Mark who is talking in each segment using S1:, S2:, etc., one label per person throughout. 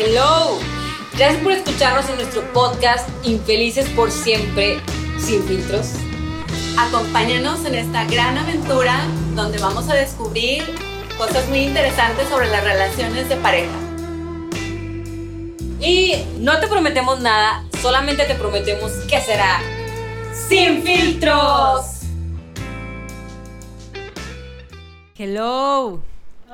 S1: Hello. Gracias por escucharnos en nuestro podcast Infelices por siempre, sin filtros.
S2: Acompáñanos en esta gran aventura donde vamos a descubrir cosas muy interesantes sobre las relaciones de pareja.
S1: Y no te prometemos nada, solamente te prometemos que será sin filtros. Hello.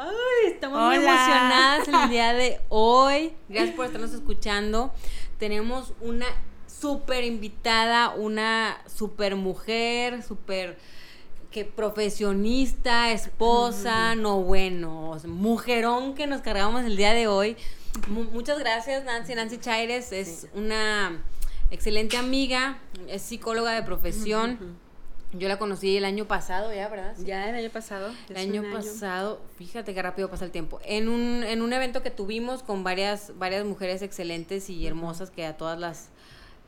S1: Ay, estamos muy emocionadas el día de hoy. Gracias por estarnos escuchando. Tenemos una súper invitada, una súper mujer, súper que profesionista, esposa, no bueno, mujerón que nos cargamos el día de hoy. Mu- muchas gracias, Nancy. Nancy Chaires es una excelente amiga, es psicóloga de profesión. Yo la conocí el año pasado, ya, ¿verdad? Sí.
S3: Ya el año pasado.
S1: El año pasado, fíjate qué rápido pasa el tiempo. En un, en un evento que tuvimos con varias, varias mujeres excelentes y hermosas que a todas las,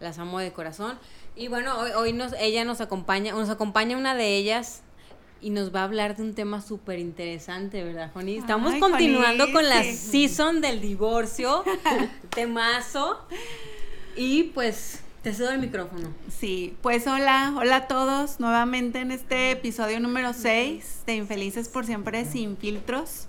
S1: las amo de corazón. Y bueno, hoy, hoy nos, ella nos acompaña, nos acompaña una de ellas y nos va a hablar de un tema súper interesante, ¿verdad, Joni? Estamos
S2: Ay,
S1: continuando
S2: Joni,
S1: con la
S2: sí.
S1: season del divorcio, temazo. Y pues te cedo el micrófono.
S2: Sí, pues hola, hola a todos, nuevamente en este episodio número 6 de Infelices por siempre sin filtros.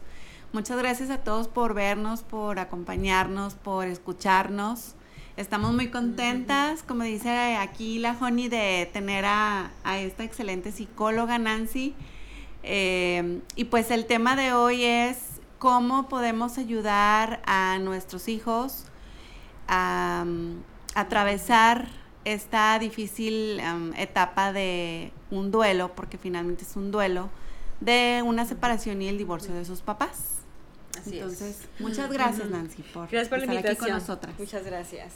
S2: Muchas gracias a todos por vernos, por acompañarnos, por escucharnos. Estamos muy contentas, como dice aquí la Joni, de tener a, esta excelente psicóloga Nancy. Eh, y pues el tema de hoy es cómo podemos ayudar a nuestros hijos a atravesar esta difícil um, etapa de un duelo, porque finalmente es un duelo, de una separación y el divorcio de sus papás.
S1: Así es.
S2: Entonces, muchas gracias Nancy por,
S3: Gracias por la
S2: estar aquí con nosotras.
S3: Muchas gracias.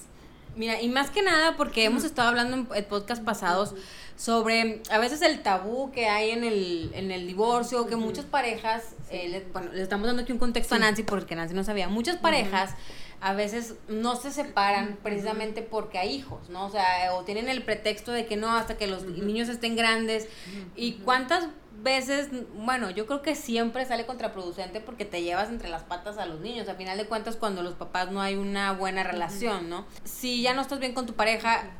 S1: Mira, y más que nada porque hemos estado hablando en podcast pasados sobre a veces el tabú que hay en el, en el divorcio, que muchas parejas, eh, le- bueno, le estamos dando aquí un contexto a Nancy porque Nancy no sabía, muchas parejas a veces no se separan precisamente porque hay hijos, ¿no? O sea, o tienen el pretexto de que no, hasta que los niños estén grandes. ¿Y cuántas veces, bueno, yo creo que siempre sale contraproducente porque te llevas entre las patas a los niños. A final de cuentas, cuando los papás no hay una buena relación, ¿no? Si ya no estás bien con tu pareja,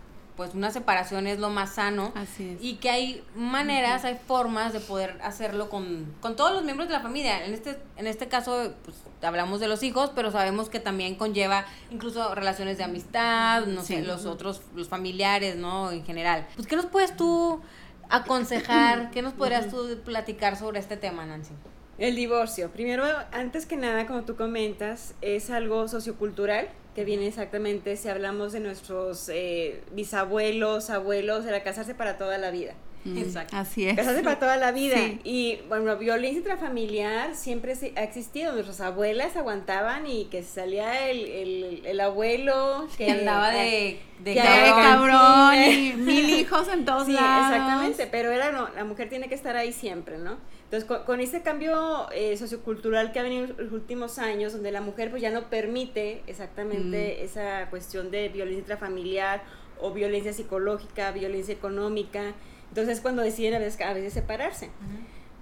S1: pues una separación es lo más sano.
S2: Así es.
S1: Y que hay maneras, hay formas de poder hacerlo con, con todos los miembros de la familia. En este, en este caso, pues hablamos de los hijos, pero sabemos que también conlleva incluso relaciones de amistad, no sé, los otros, los familiares, ¿no? En general. Pues, ¿qué nos puedes tú aconsejar? ¿Qué nos podrías tú platicar sobre este tema, Nancy?
S3: El divorcio. Primero, antes que nada, como tú comentas, es algo sociocultural que viene exactamente si hablamos de nuestros eh, bisabuelos, abuelos, era casarse para toda la vida.
S2: Mm,
S1: Exacto.
S2: Así es.
S3: Casarse para toda la vida.
S2: Sí.
S3: Y bueno, violencia intrafamiliar siempre ha existido. Nuestras abuelas aguantaban y que salía el, el, el abuelo que
S1: andaba de, de
S3: que
S2: Qué
S3: cabrón.
S2: cabrón, y mil hijos en todos
S3: Sí,
S2: lados.
S3: exactamente, pero era no, la mujer tiene que estar ahí siempre, ¿no? Entonces, con, con este cambio eh, sociocultural que ha venido en los últimos años, donde la mujer pues ya no permite exactamente
S2: Mm.
S3: esa cuestión de violencia intrafamiliar o violencia psicológica, violencia económica, entonces cuando deciden a veces, a veces separarse.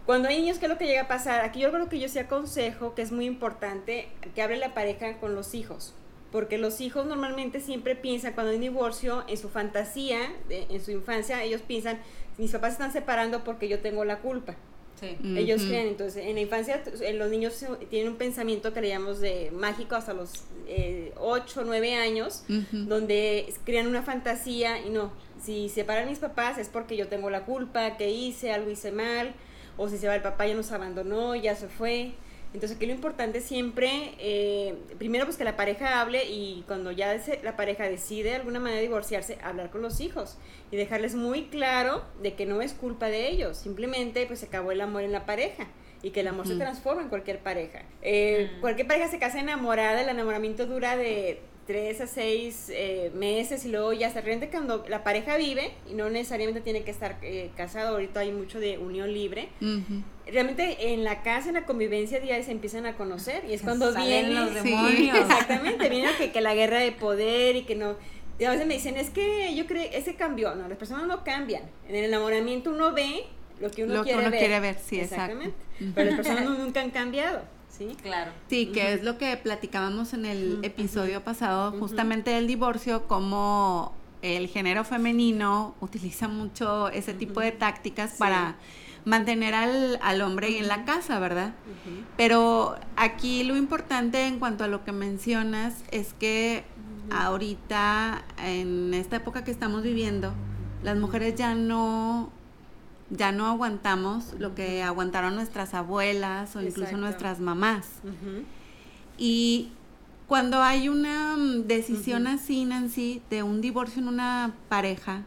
S3: Cuando hay niños, ¿qué es lo que llega a pasar? Aquí yo creo que yo sí aconsejo que es muy importante que hable la pareja con los hijos. Porque los hijos normalmente siempre piensan, cuando hay un divorcio, en su fantasía, en su infancia, ellos piensan, mis papás se están separando porque yo tengo la culpa.
S1: Sí.
S3: Ellos creen, entonces, en la infancia, eh, los niños tienen un pensamiento que le llamamos de mágico hasta los eh, 8 o 9 años, donde crean una fantasía y no, si separan mis papás es porque yo tengo la culpa, que hice, algo hice mal, o si se va el papá ya nos abandonó, ya se fue. Entonces aquí lo importante siempre, eh, primero pues que la pareja hable y cuando ya se- la pareja decide de alguna manera divorciarse, hablar con los hijos y dejarles muy claro de que no es culpa de ellos, simplemente pues se acabó el amor en la pareja y que el amor se transforma en cualquier pareja. Eh,
S1: Mm.
S3: Cualquier pareja se casa enamorada, el enamoramiento dura de tres a seis eh, meses y luego ya se realmente cuando la pareja vive y no necesariamente tiene que estar eh, casado, ahorita hay mucho de unión libre, realmente en la casa, en la convivencia diaria se empiezan a conocer y es cuando
S1: Salen
S3: viene
S1: los
S2: Sí.
S1: demonios.
S3: exactamente, viene que, que la guerra de poder y que no y a veces me dicen, es que yo creo, ese cambió, no, las personas no cambian, en el enamoramiento uno ve lo que uno,
S2: Lo que
S3: quiere,
S2: uno
S3: ver.
S2: quiere ver, sí,
S3: exactamente,
S2: exacto.
S3: Pero las personas no- nunca han cambiado. ¿Sí?
S1: Claro.
S2: Sí, que es lo que platicábamos en el episodio pasado, justamente del divorcio, como el género femenino utiliza mucho ese tipo de tácticas para mantener al, al hombre en la casa, ¿verdad? Pero aquí lo importante en cuanto a lo que mencionas es que ahorita, en esta época que estamos viviendo, las mujeres ya no ya no aguantamos lo que aguantaron nuestras abuelas o incluso
S3: Exacto.
S2: nuestras mamás. Y cuando hay una mm, decisión así, Nancy, de un divorcio en una pareja,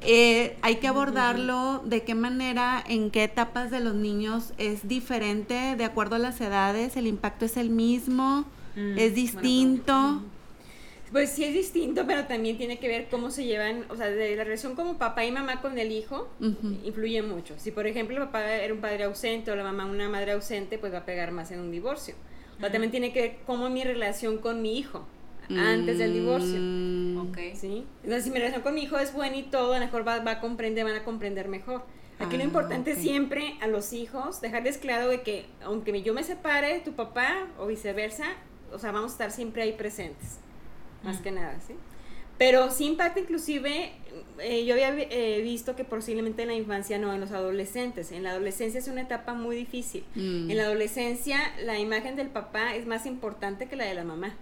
S2: eh, hay que abordarlo de qué manera, en qué etapas de los niños es diferente, de acuerdo a las edades, el impacto es el mismo,
S1: Mm,
S2: es distinto.
S3: Pues sí es distinto, pero también tiene que ver cómo se llevan, o sea, de la relación como papá y mamá con el hijo, influye mucho. Si por ejemplo el papá era un padre ausente o la mamá una madre ausente, pues va a pegar más en un divorcio. O sea, también tiene que ver cómo mi relación con mi hijo antes del divorcio.
S2: Mm,
S1: Ok.
S3: ¿Sí? Entonces, si mi relación con mi hijo es buena y todo, a lo mejor va, va a comprender, van a comprender mejor. Aquí
S2: Ah,
S3: lo importante
S2: ok.
S3: es siempre a los hijos dejarles claro de que aunque yo me separe, tu papá o viceversa, o sea, vamos a estar siempre ahí presentes, más que nada, ¿sí? Pero sí impacta inclusive, eh, yo había eh, visto que posiblemente en la infancia no, en los adolescentes. En la adolescencia es una etapa muy difícil.
S2: Mm.
S3: En la adolescencia la imagen del papá es más importante que la de la mamá.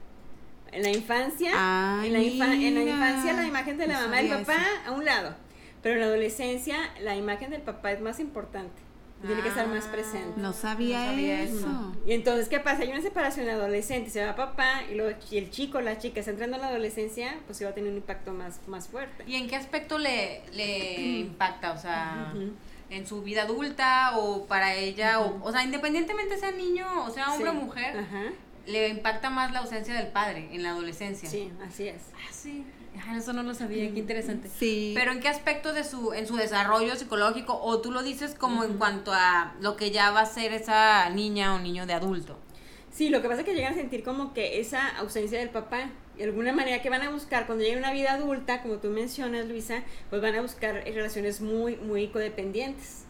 S3: En la infancia,
S2: Ay,
S3: en, la infa- en la
S2: mira.
S3: infancia la imagen de la
S2: No
S3: mamá y el papá
S2: eso.
S3: a un lado. Pero en la adolescencia la imagen del papá es más importante. Tiene que estar más presente.
S2: No sabía,
S1: No sabía
S2: eso.
S1: eso.
S3: Y entonces, ¿qué pasa? Hay una separación adolescente, se va papá y, luego, y el chico, la chica está entrando en la adolescencia, pues se va a tener un impacto más, más fuerte.
S1: ¿Y en qué aspecto le, le impacta? O sea, en su vida adulta o para ella, o, o sea, independientemente sea niño o sea hombre
S3: Sí.
S1: o mujer,
S3: Ajá.
S1: le impacta más la ausencia del padre en la adolescencia.
S3: Sí, así es.
S1: Ah, sí. Ah, eso no lo sabía, qué interesante.
S2: Sí.
S1: Pero en qué aspecto de su, en su desarrollo psicológico, o tú lo dices como en cuanto a lo que ya va a ser esa niña o niño de adulto.
S3: Sí, lo que pasa es que llegan a sentir como que esa ausencia del papá, de alguna manera que van a buscar cuando lleguen a una vida adulta, como tú mencionas, Luisa, pues van a buscar relaciones muy, muy codependientes.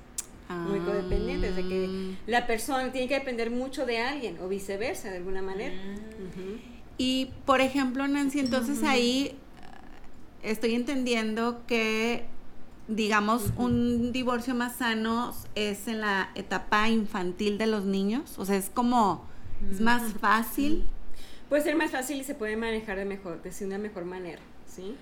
S3: Muy
S2: Ah.
S3: codependientes, de que la persona tiene que depender mucho de alguien, o viceversa, de alguna manera.
S1: Mm.
S2: Y por ejemplo, Nancy, entonces ahí estoy entendiendo que, digamos, un divorcio más sano es en la etapa infantil de los niños. O sea, es como, es más fácil.
S3: Puede ser más fácil y se puede manejar de mejor, de una mejor manera, ¿sí?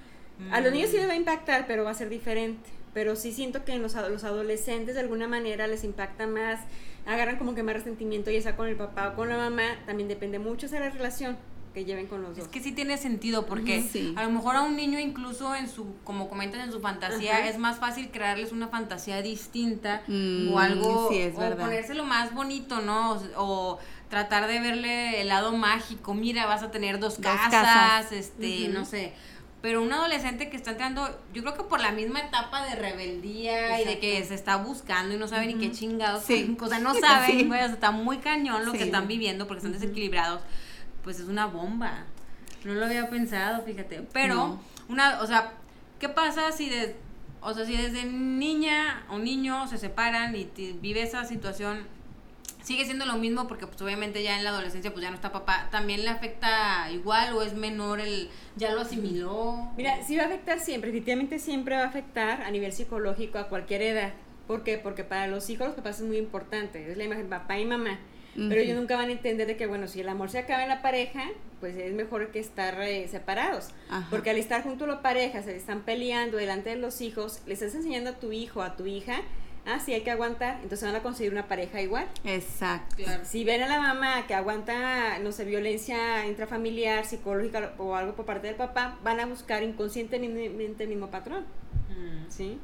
S3: A los niños sí les va a impactar, pero va a ser diferente. Pero sí siento que en los, los adolescentes de alguna manera les impacta más, agarran como que más resentimiento, ya sea con el papá o con la mamá, también depende mucho de la relación que lleven con los dos.
S1: Es que sí tiene sentido porque
S2: sí.
S1: a lo mejor a un niño incluso en su, como comentas en su fantasía,
S3: Ajá.
S1: es más fácil crearles una fantasía distinta
S2: Mm,
S1: o algo,
S2: sí, es
S1: o
S2: verdad.
S1: ponérselo más bonito, ¿no? O, o tratar de verle el lado mágico, mira, vas a tener dos,
S2: Dos
S1: casas,
S2: casas.
S1: este, no sé. Pero un adolescente que está entrando, yo creo que por la misma etapa de rebeldía y de que se está buscando y no sabe ni qué chingados,
S2: Sí.
S1: o sea, no saben,
S2: Sí.
S1: sea, está muy cañón lo que están viviendo porque están desequilibrados, pues es una bomba. No lo había pensado, fíjate. Pero,
S2: No.
S1: una, o sea, ¿qué pasa si de, o sea, si desde niña o niño se separan y te- vive esa situación? Sigue siendo lo mismo porque pues obviamente ya en la adolescencia pues ya no está papá. ¿También le afecta igual o es menor el, ya lo asimiló?
S3: Mira, sí va a afectar siempre, definitivamente siempre va a afectar a nivel psicológico a cualquier edad. ¿Por qué? Porque para los hijos los papás es muy importante, es la imagen papá y mamá. Pero ellos nunca van a entender de que, bueno, si el amor se acaba en la pareja, pues es mejor que estar eh, separados.
S2: Ajá.
S3: Porque al estar junto a la pareja, se están peleando delante de los hijos, le estás enseñando a tu hijo, a tu hija, ah, sí hay que aguantar, entonces van a conseguir una pareja igual.
S2: Exacto.
S1: Claro.
S3: Si ven a la mamá que aguanta, no sé, violencia intrafamiliar, psicológica o algo por parte del papá, van a buscar inconscientemente el mismo patrón,
S1: Mm.
S3: ¿sí?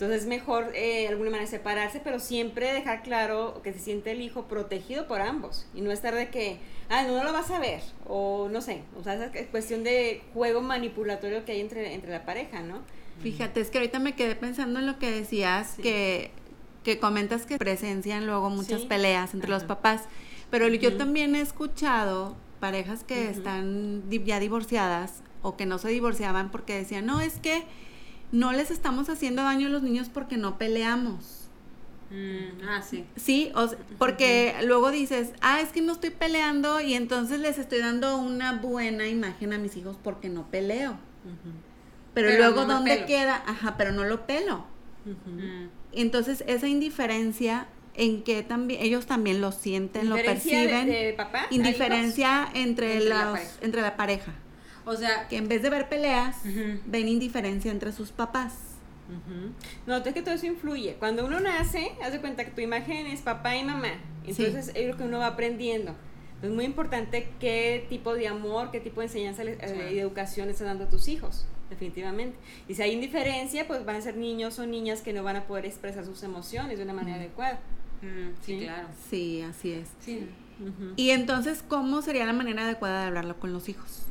S3: Entonces es mejor eh, de alguna manera separarse, pero siempre dejar claro que se siente el hijo protegido por ambos y no estar de que, ah, no, no lo vas a ver, o no sé, o sea, esa cuestión de juego manipulatorio que hay entre, entre la pareja, ¿no?
S2: Fíjate, es que ahorita me quedé pensando en lo que decías,
S3: Sí.
S2: que, que comentas que presencian luego muchas
S3: Sí.
S2: peleas entre los papás, pero yo también he escuchado parejas que
S3: Ujú.
S2: están di- ya divorciadas o que no se divorciaban porque decían, no, es que no les estamos haciendo daño a los niños porque no peleamos.
S1: Mm, ah, sí.
S2: Sí, o sea, porque luego dices, ah, es que no estoy peleando y entonces les estoy dando una buena imagen a mis hijos porque no peleo. Pero,
S1: Pero
S2: luego,
S1: no
S2: ¿dónde
S1: pelo.
S2: queda? Ajá, pero no lo pelo.
S1: Mm.
S2: Entonces, esa indiferencia en que también ellos también lo sienten, lo
S3: ¿Diferencia de-
S2: perciben.
S3: de papá
S2: indiferencia entre,
S1: Entre la
S2: los-
S1: pareja.
S2: entre la pareja.
S1: O sea,
S2: Que en vez de ver peleas, ven indiferencia entre sus papás.
S3: Ujú. No, es que todo eso influye. Cuando uno nace, haz de cuenta que tu imagen es papá y mamá. Entonces es lo que uno va aprendiendo. Es muy importante qué tipo de amor, qué tipo de enseñanza le- eh,
S1: Sí.
S3: y de educación le estás dando a tus hijos, definitivamente. Y si hay indiferencia, pues van a ser niños o niñas que no van a poder expresar sus emociones de una manera adecuada.
S1: mm, sí,
S3: Sí.
S1: claro.
S2: Sí, así es.
S1: Sí.
S2: Y entonces, ¿cómo sería la manera adecuada de hablarlo con los hijos?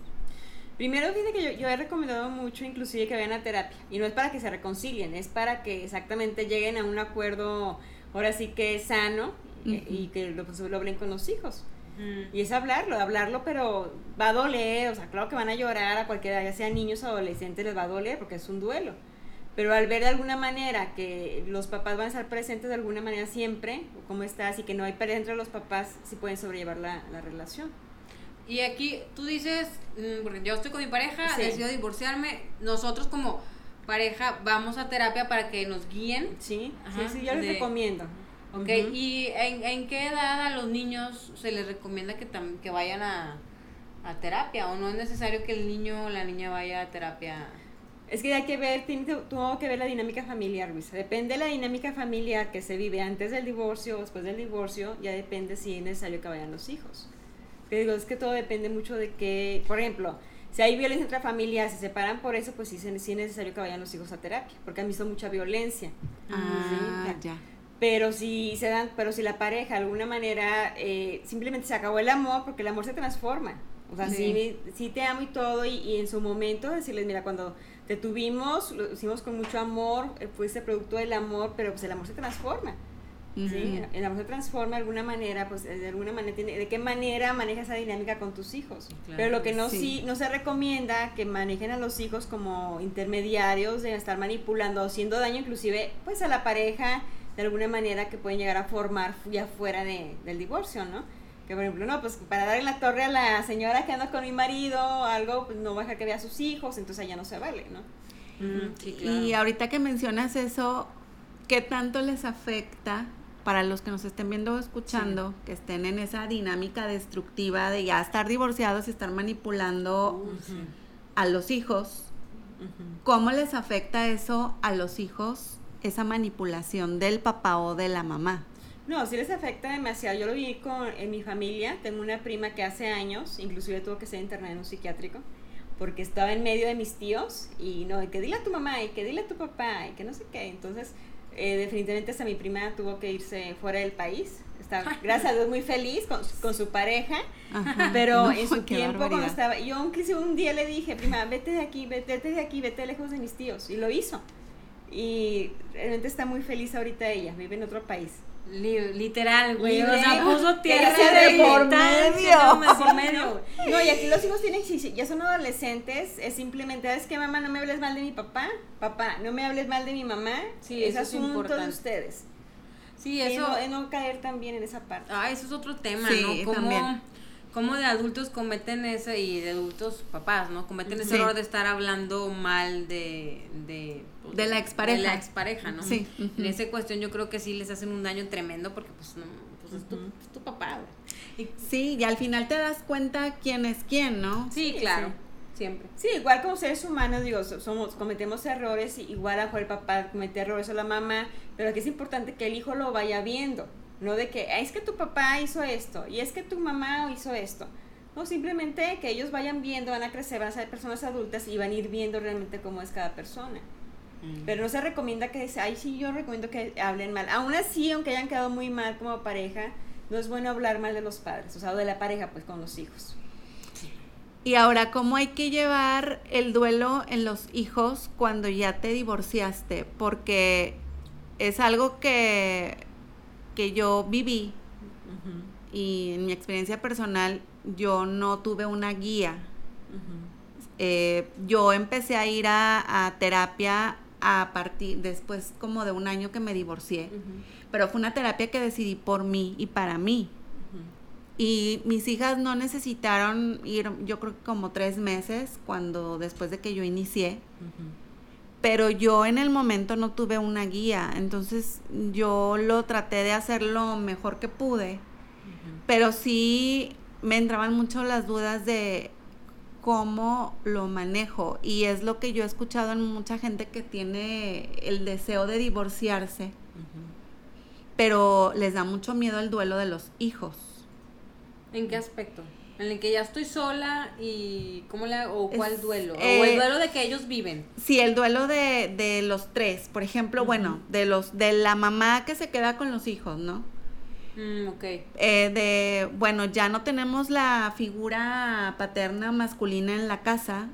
S3: Primero, fíjate que yo, yo he recomendado mucho, inclusive, que vayan a terapia. Y no es para que se reconcilien, es para que exactamente lleguen a un acuerdo, ahora sí que sano, eh, y que lo, pues, lo hablen con los hijos.
S1: Mm.
S3: Y es hablarlo, hablarlo, pero va a doler, o sea, claro que van a llorar a cualquiera, ya sean niños o adolescentes, les va a doler porque es un duelo. Pero al ver de alguna manera que los papás van a estar presentes de alguna manera siempre, o cómo estás, y que no hay pelea entre los papás, sí pueden sobrellevar la, la relación.
S1: Y aquí tú dices, mm, porque yo estoy con mi pareja,
S3: Sí.
S1: decido divorciarme, nosotros como pareja vamos a terapia para que nos guíen.
S3: Sí,
S1: Ajá,
S3: sí, sí, yo les
S1: de-
S3: recomiendo.
S1: ¿Ok? ¿Y en, en qué edad a los niños se les recomienda que, tam- que vayan a, a terapia? ¿O no es necesario que el niño o la niña vaya a terapia?
S3: Es que hay que ver, tiene que- tuvo que ver la dinámica familiar, Luisa. Depende de la dinámica familiar que se vive antes del divorcio o después del divorcio, ya depende si es necesario que vayan los hijos. Te digo, es que todo depende mucho de que, por ejemplo, si hay violencia intrafamiliar, se separan por eso, pues sí, sí es necesario que vayan los hijos a terapia, porque han visto mucha violencia.
S2: Ah,
S3: Sí,
S2: ya.
S3: Pero si se dan, pero si la pareja de alguna manera eh, simplemente se acabó el amor, porque el amor se transforma. O sea, sí, sí, te amo y todo, y, y en su momento decirles, mira, cuando te tuvimos, lo hicimos con mucho amor, eh, fuiste producto del amor, pero pues el amor se transforma. ¿Sí? El amor se transforma de alguna manera, pues de alguna manera, tiene, ¿de qué manera manejas esa dinámica con tus hijos?
S1: Claro,
S3: Pero lo que no,
S2: sí.
S3: sí, no se recomienda que manejen a los hijos como intermediarios, de estar manipulando o haciendo daño inclusive pues a la pareja de alguna manera que pueden llegar a formar ya fuera de, del divorcio, ¿no? Que por ejemplo, no, pues para darle la torre a la señora que anda con mi marido o algo, pues no va a dejar que vea a sus hijos, entonces allá no se vale, ¿no?
S1: Mm, sí, claro.
S2: Y ahorita que mencionas eso, ¿qué tanto les afecta para los que nos estén viendo o escuchando, que estén en esa dinámica destructiva de ya estar divorciados y estar manipulando a los hijos? ¿Cómo les afecta eso a los hijos, esa manipulación del papá o de la mamá?
S3: No, sí les afecta demasiado. Yo lo vi con, en mi familia. Tengo una prima que hace años, inclusive tuvo que ser internada en un psiquiátrico, porque estaba en medio de mis tíos y no, y que dile a tu mamá y que dile a tu papá y que no sé qué. Entonces, eh, definitivamente hasta mi prima tuvo que irse fuera del país. Está, gracias a Dios, muy feliz con, con su pareja.
S2: Ajá.
S3: Pero
S2: No,
S3: en su tiempo, cuando estaba, yo inclusive un día le dije, prima, vete de aquí, vete, vete de aquí, vete lejos de mis tíos. Y lo hizo. Y realmente está muy feliz ahorita ella, vive en otro país.
S1: Li- literal, güey. O sea, puso tierra de
S3: por
S1: medio.
S3: Sí, por medio. No, y aquí los hijos tienen, si ya son adolescentes, es simplemente, ¿sabes qué, mamá? No me hables mal de mi papá. Papá, no me hables mal de mi mamá.
S1: Sí,
S3: es
S1: eso es
S3: asunto de
S1: importante.
S3: ustedes.
S1: Sí, eso.
S3: no, es no caer también en esa parte.
S1: Ah, eso es otro tema,
S2: Sí,
S1: ¿no? Cómo,
S2: también.
S1: cómo de adultos cometen ese, y de adultos papás, ¿no? Cometen ese
S2: Sí.
S1: error de estar hablando mal de... De,
S2: De la expareja.
S1: De la expareja, ¿no?
S2: Sí,
S1: En esa cuestión yo creo que sí les hacen un daño tremendo porque pues, no, pues es, tu,
S3: Ujú.
S1: es tu papá. Y-
S2: Sí, y al final te das cuenta quién es quién, ¿no?
S1: Sí,
S3: Sí,
S1: claro,
S3: sí.
S1: siempre.
S3: Sí, igual como seres humanos, digo, so- somos, cometemos errores, y igual a mejor el papá comete errores o la mamá, pero aquí es importante que el hijo lo vaya viendo, no de que, "Ah, es que tu papá hizo esto, y es que tu mamá hizo esto. No, simplemente que ellos vayan viendo, van a crecer, van a ser personas adultas y van a ir viendo realmente cómo es cada persona. Pero no se recomienda que, ay, sí, yo recomiendo que hablen mal. Aún así, aunque hayan quedado muy mal como pareja, no es bueno hablar mal de los padres, o sea, o de la pareja, pues con los hijos.
S2: Y ahora, ¿cómo hay que llevar el duelo en los hijos cuando ya te divorciaste? Porque es algo que, que yo viví y en mi experiencia personal yo no tuve una guía. Eh, yo empecé a ir a, a terapia a partir, después como de un año que me divorcié. pero fue una terapia que decidí por mí y para mí. Y mis hijas no necesitaron ir, yo creo que como tres meses, cuando después de que yo inicié. Pero yo en el momento no tuve una guía, entonces yo lo traté de hacer lo mejor que pude. Pero sí me entraban mucho las dudas de cómo lo manejo. Y es lo que yo he escuchado en mucha gente que tiene el deseo de divorciarse, pero les da mucho miedo el duelo de los hijos.
S1: ¿En qué aspecto? En el que ya estoy sola y cómo le o cuál
S2: Es,
S1: duelo o
S2: eh,
S1: el duelo de que ellos viven.
S2: Sí, el duelo de, de los tres, por ejemplo, bueno, de los de la mamá que se queda con los hijos, ¿no?
S1: Mm, ok.
S2: Eh, de, bueno, ya no tenemos la figura paterna masculina en la casa.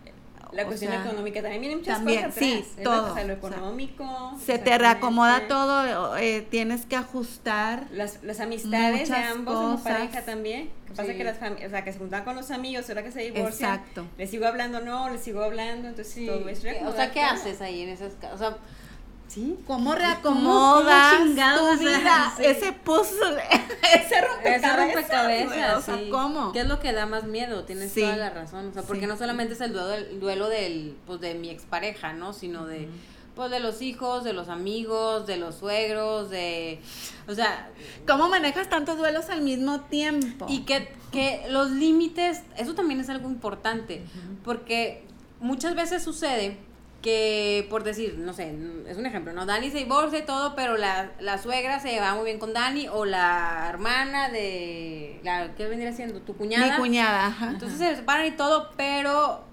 S3: La
S2: o
S3: cuestión
S2: sea,
S3: económica también viene muchas
S2: también,
S3: cosas
S2: sí,
S3: atrás, ¿verdad?
S2: todo,
S3: O sea, lo
S2: o sea,
S3: económico.
S2: Se te reacomoda todo, eh, tienes que ajustar.
S3: Las, las amistades de ambos como
S2: cosas.
S3: pareja también. Que pasa
S1: Sí.
S3: que las o sea, que se juntan con los amigos, ahora que se divorcian.
S2: Exacto.
S3: Les sigo hablando, no, les sigo hablando, entonces
S1: Sí.
S3: todo es
S1: ¿Qué- o sea, ¿qué
S3: todo.
S1: haces ahí en esas casas? O sea, sí.
S2: ¿Cómo
S1: cómo
S2: reacomodas
S1: chingados?
S2: tu vida?
S1: Sí.
S2: Ese puzzle, ese rompecabezas.
S1: Ese rompecabezas,
S2: güey, o sea,
S1: sí.
S2: ¿cómo?
S1: ¿Qué es lo que da más miedo? Tienes
S2: Sí.
S1: toda la razón. O sea, porque no solamente es el duelo, el duelo del, pues, de mi expareja, ¿no? Sino de, pues, de los hijos, de los amigos, de los suegros, de, o sea,
S2: ¿Cómo manejas tantos duelos al mismo tiempo?
S1: y que, que los límites, eso también es algo importante, porque muchas veces sucede que, por decir, no sé, es un ejemplo, ¿no? Dani se divorcia y todo, pero la, la suegra se va muy bien con Dani, o la hermana de, la, ¿qué vendría siendo? Tu cuñada.
S2: Mi cuñada, ajá.
S1: Entonces se separan y todo, pero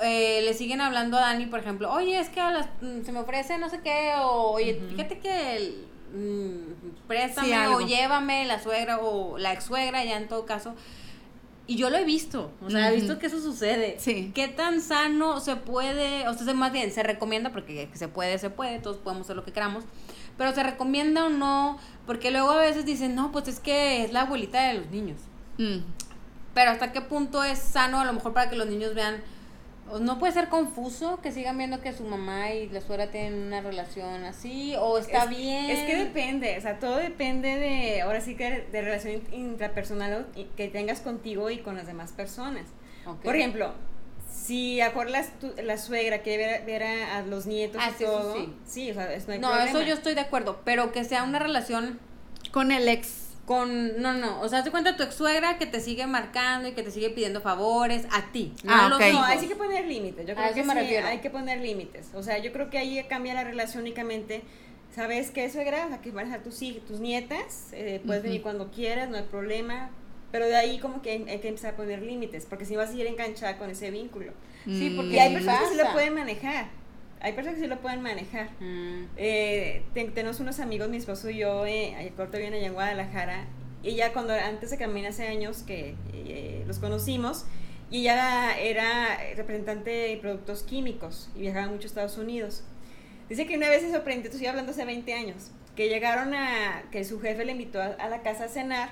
S1: eh, le siguen hablando a Dani, por ejemplo, oye, es que a las, mm, se me ofrece no sé qué, o oye, fíjate que el, mm, préstame
S2: Sí,
S1: o llévame la suegra o la ex suegra, ya en todo caso. Y yo lo he visto, o sea, he visto que eso sucede.
S2: Sí.
S1: ¿Qué tan sano se puede, o sea, se- más bien, se recomienda, porque que se puede, se puede, todos podemos hacer lo que queramos, pero se recomienda o no, porque luego a veces dicen, no, pues es que es la abuelita de los niños.
S2: Mm.
S1: Pero hasta qué punto es sano a lo mejor para que los niños vean, no puede ser confuso que sigan viendo que su mamá y la suegra tienen una relación así, o está
S3: es,
S1: bien.
S3: Es que depende, o sea, todo depende de, ahora sí que de relación intrapersonal que tengas contigo y con las demás personas. Por ejemplo, si acuerdas tu- la suegra que ver, ver a, a los nietos
S1: Ah,
S3: y
S1: sí, eso
S3: todo,
S1: sí.
S3: o sea, es- no hay
S1: No,
S3: problema.
S1: eso yo estoy de acuerdo, pero que sea una relación
S2: Con el ex.
S1: Con, no, no, o sea, haz de cuenta tu ex suegra que te sigue marcando y que te sigue pidiendo favores a ti, no
S2: Ah,
S1: a los
S2: ok.
S3: No, hay sí que poner límites. Yo creo que sí, hay que poner límites. O sea, yo creo que ahí cambia la relación únicamente. ¿Sabes qué, suegra? O sea, que van a ser tus, tus nietas. eh, puedes venir cuando quieras, no hay problema. Pero de ahí como que hay, hay que empezar a poner límites, porque si vas a seguir enganchada con ese vínculo.
S1: Sí,
S2: Mm.
S1: porque
S3: Y hay
S1: ¿Qué
S3: personas que sí lo pueden manejar. Hay personas que sí lo pueden manejar.
S1: Mm,
S3: Eh, ten- tenemos unos amigos, mi esposo y yo, eh, corto bien allá en Guadalajara. Y ella cuando antes de caminar hace años que eh, los conocimos, y ella era representante de productos químicos y viajaba mucho a Estados Unidos. Dice que una vez se sorprendió, estoy hablando hace 20 años, que llegaron a, que su jefe le invitó a, a la casa a cenar.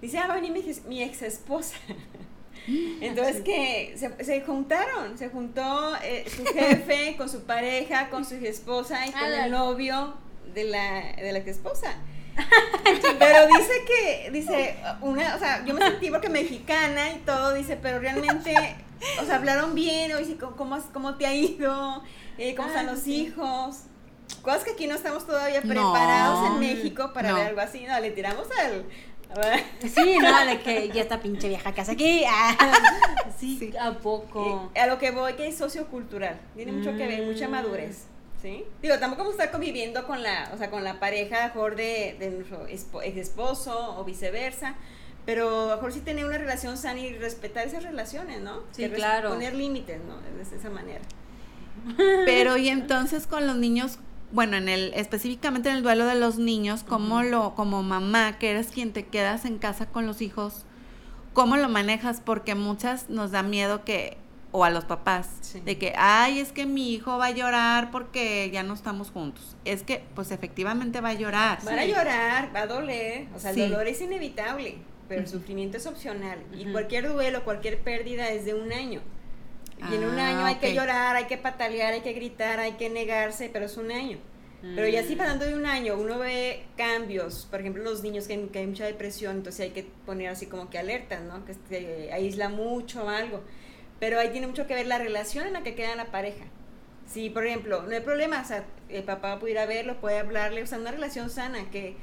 S3: Dice, ah, va a venir mi, mi ex esposa. Entonces que se, se juntaron, se juntó eh, su jefe con su pareja, con su esposa y con el novio de la, de la ex esposa. Pero dice que, dice, una, o sea, yo me sentí porque mexicana y todo, dice, pero realmente, o sea, hablaron bien, o dice, ¿cómo, cómo, te ha ido? Eh, ¿Cómo
S1: Ah,
S3: están los
S1: sí.
S3: hijos? Cosas que aquí no estamos todavía
S2: No.
S3: preparados en México para
S2: No.
S3: ver algo así, no, le tiramos al...
S1: Sí, no, de que ya esta pinche vieja casa aquí. Ah, sí,
S2: Sí.
S1: ¿a poco?
S3: A lo que voy que es sociocultural, tiene mucho que ver, mucha
S1: Mm.
S3: madurez, ¿sí? Digo, tampoco vamos a estar conviviendo con la, o sea, con la pareja mejor de, de nuestro ex esposo o viceversa, pero a lo mejor sí tener una relación sana y respetar esas relaciones, ¿no?
S1: Sí,
S3: Que
S1: claro.
S3: Poner límites, ¿no? De esa manera.
S2: Pero y entonces con los niños, bueno, en el específicamente en el duelo de los niños, ¿cómo lo como mamá, que eres quien te quedas en casa con los hijos, cómo lo manejas? Porque muchas nos da miedo que o a los papás
S3: Sí.
S2: de que, ay, es que mi hijo va a llorar porque ya no estamos juntos. Es que pues efectivamente va a llorar.
S3: Van a llorar, va a doler, o sea,
S2: Sí.
S3: el dolor es inevitable, pero el sufrimiento es opcional. Y cualquier duelo, cualquier pérdida es de un año. Y en un
S2: Ah,
S3: año hay que llorar, hay que patalear, hay que gritar, hay que negarse, pero es un año. Pero ya así pasando de un año, uno ve cambios, por ejemplo, los niños que, que hay mucha depresión, entonces hay que poner así como que alerta, ¿no? Que se aísla mucho o algo. Pero ahí tiene mucho que ver la relación en la que queda la pareja. Si, por ejemplo, no hay problema, o sea, el papá puede ir a verlo, puede hablarle, o sea, una relación sana que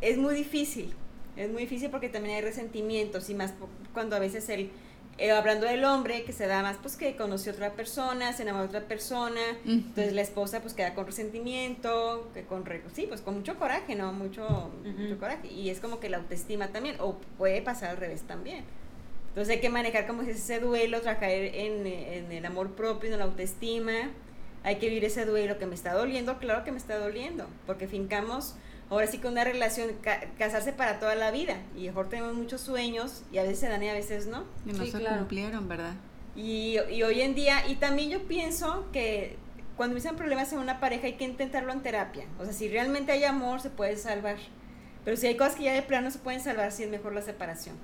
S3: es muy difícil, es muy difícil porque también hay resentimientos y más cuando a veces el, eh, hablando del hombre, que se da más pues que conoció a otra persona, se enamoró de otra persona, entonces la esposa pues queda con resentimiento, que con, sí, pues con mucho coraje, ¿no? Mucho, mucho coraje. Y es como que la autoestima también, o puede pasar al revés también. Entonces hay que manejar como ese duelo, trabajar en, en el amor propio, en la autoestima. Hay que vivir ese duelo que me está doliendo, claro que me está doliendo, porque fincamos ahora sí que una relación, casarse para toda la vida. Y mejor tenemos muchos sueños y a veces se dan y a veces no.
S2: Y no se cumplieron, ¿verdad?
S3: Y, y, hoy en día, y también yo pienso que cuando dicen problemas en una pareja hay que intentarlo en terapia. O sea, si realmente hay amor, se puede salvar. Pero si hay cosas que ya de plano se pueden salvar, sí es mejor la separación.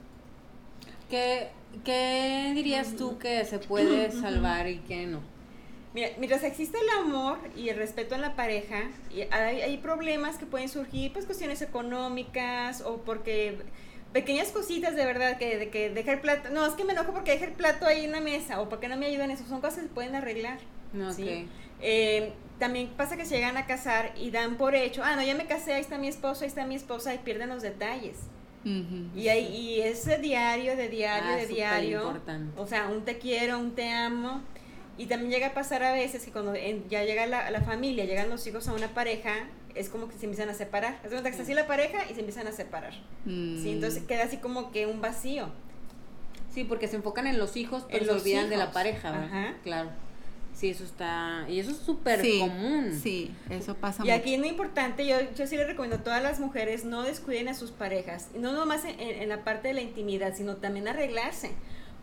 S1: ¿Qué, qué dirías tú que se puede salvar y qué no?
S3: Mira, mientras existe el amor y el respeto en la pareja, y hay, hay, problemas que pueden surgir, pues cuestiones económicas o porque pequeñas cositas de verdad, que, de que dejar plato, no, es que me enojo porque dejé el plato ahí en la mesa o porque no me ayudan eso, son cosas que se pueden arreglar. ¿sí? Eh, también pasa que se llegan a casar y dan por hecho, ah, no, ya me casé, ahí está mi esposo, ahí está mi esposa y pierden los detalles. y, hay, y ese diario, de diario, ah, de diario, o sea, un te quiero, un te amo, y también llega a pasar a veces que cuando ya llega la, la, familia, llegan los hijos a una pareja, es como que se empiezan a separar. Es que está así la pareja y se empiezan a separar. ¿sí? Entonces mm. queda así como que un vacío.
S1: Sí, porque se enfocan en los hijos, pero se olvidan de la pareja, ¿verdad? Claro. Sí, eso está. Y eso es súper común.
S2: Sí, eso pasa
S3: Y aquí es muy importante, yo, yo sí le recomiendo a todas las mujeres no descuiden a sus parejas. Y no nomás en, en la parte de la intimidad, sino también arreglarse.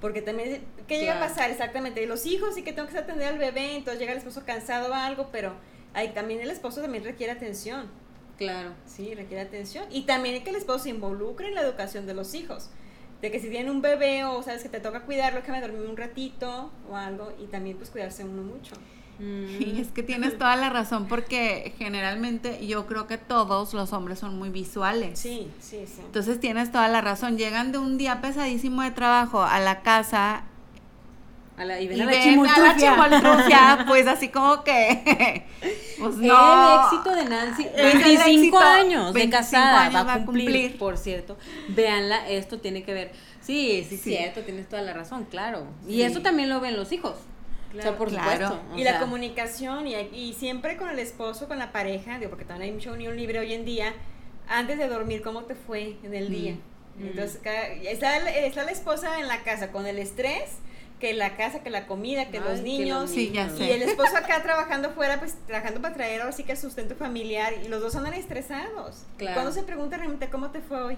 S3: Porque también, ¿qué llega a pasar exactamente? Los hijos y que tengo que atender al bebé, entonces llega el esposo cansado o algo, pero hay, también el esposo también requiere atención.
S1: Claro.
S3: Sí, requiere atención. Y también que el esposo se involucre en la educación de los hijos. De que si tiene un bebé o sabes que te toca cuidarlo, que me dormir un ratito o algo, y también pues cuidarse uno mucho.
S2: Y es que tienes toda la razón porque generalmente yo creo que todos los hombres son muy visuales.
S3: Sí, sí, sí.
S2: Entonces tienes toda la razón. Llegan de un día pesadísimo de trabajo a la casa
S1: a la, y ven, a, la
S2: pues así como que
S1: pues no. El éxito de Nancy, 25 años de casada, va, a cumplir, por cierto. Véanla, esto tiene que ver. Sí, sí, sí. cierto, tienes toda la razón, claro. Y eso también lo ven los hijos. Claro, por supuesto.
S3: y la comunicación, y, y, siempre con el esposo, con la pareja, digo, porque también hay mucha unión libre hoy en día, antes de dormir, ¿cómo te fue en el día? Mm. Entonces, está, está, la esposa en la casa con el estrés, que la casa, que la comida, que los niños.
S2: y
S3: el esposo acá trabajando fuera, pues trabajando para traer ahora sí que sustento familiar, y los dos andan estresados. Claro. Cuando se pregunta realmente cómo te fue hoy.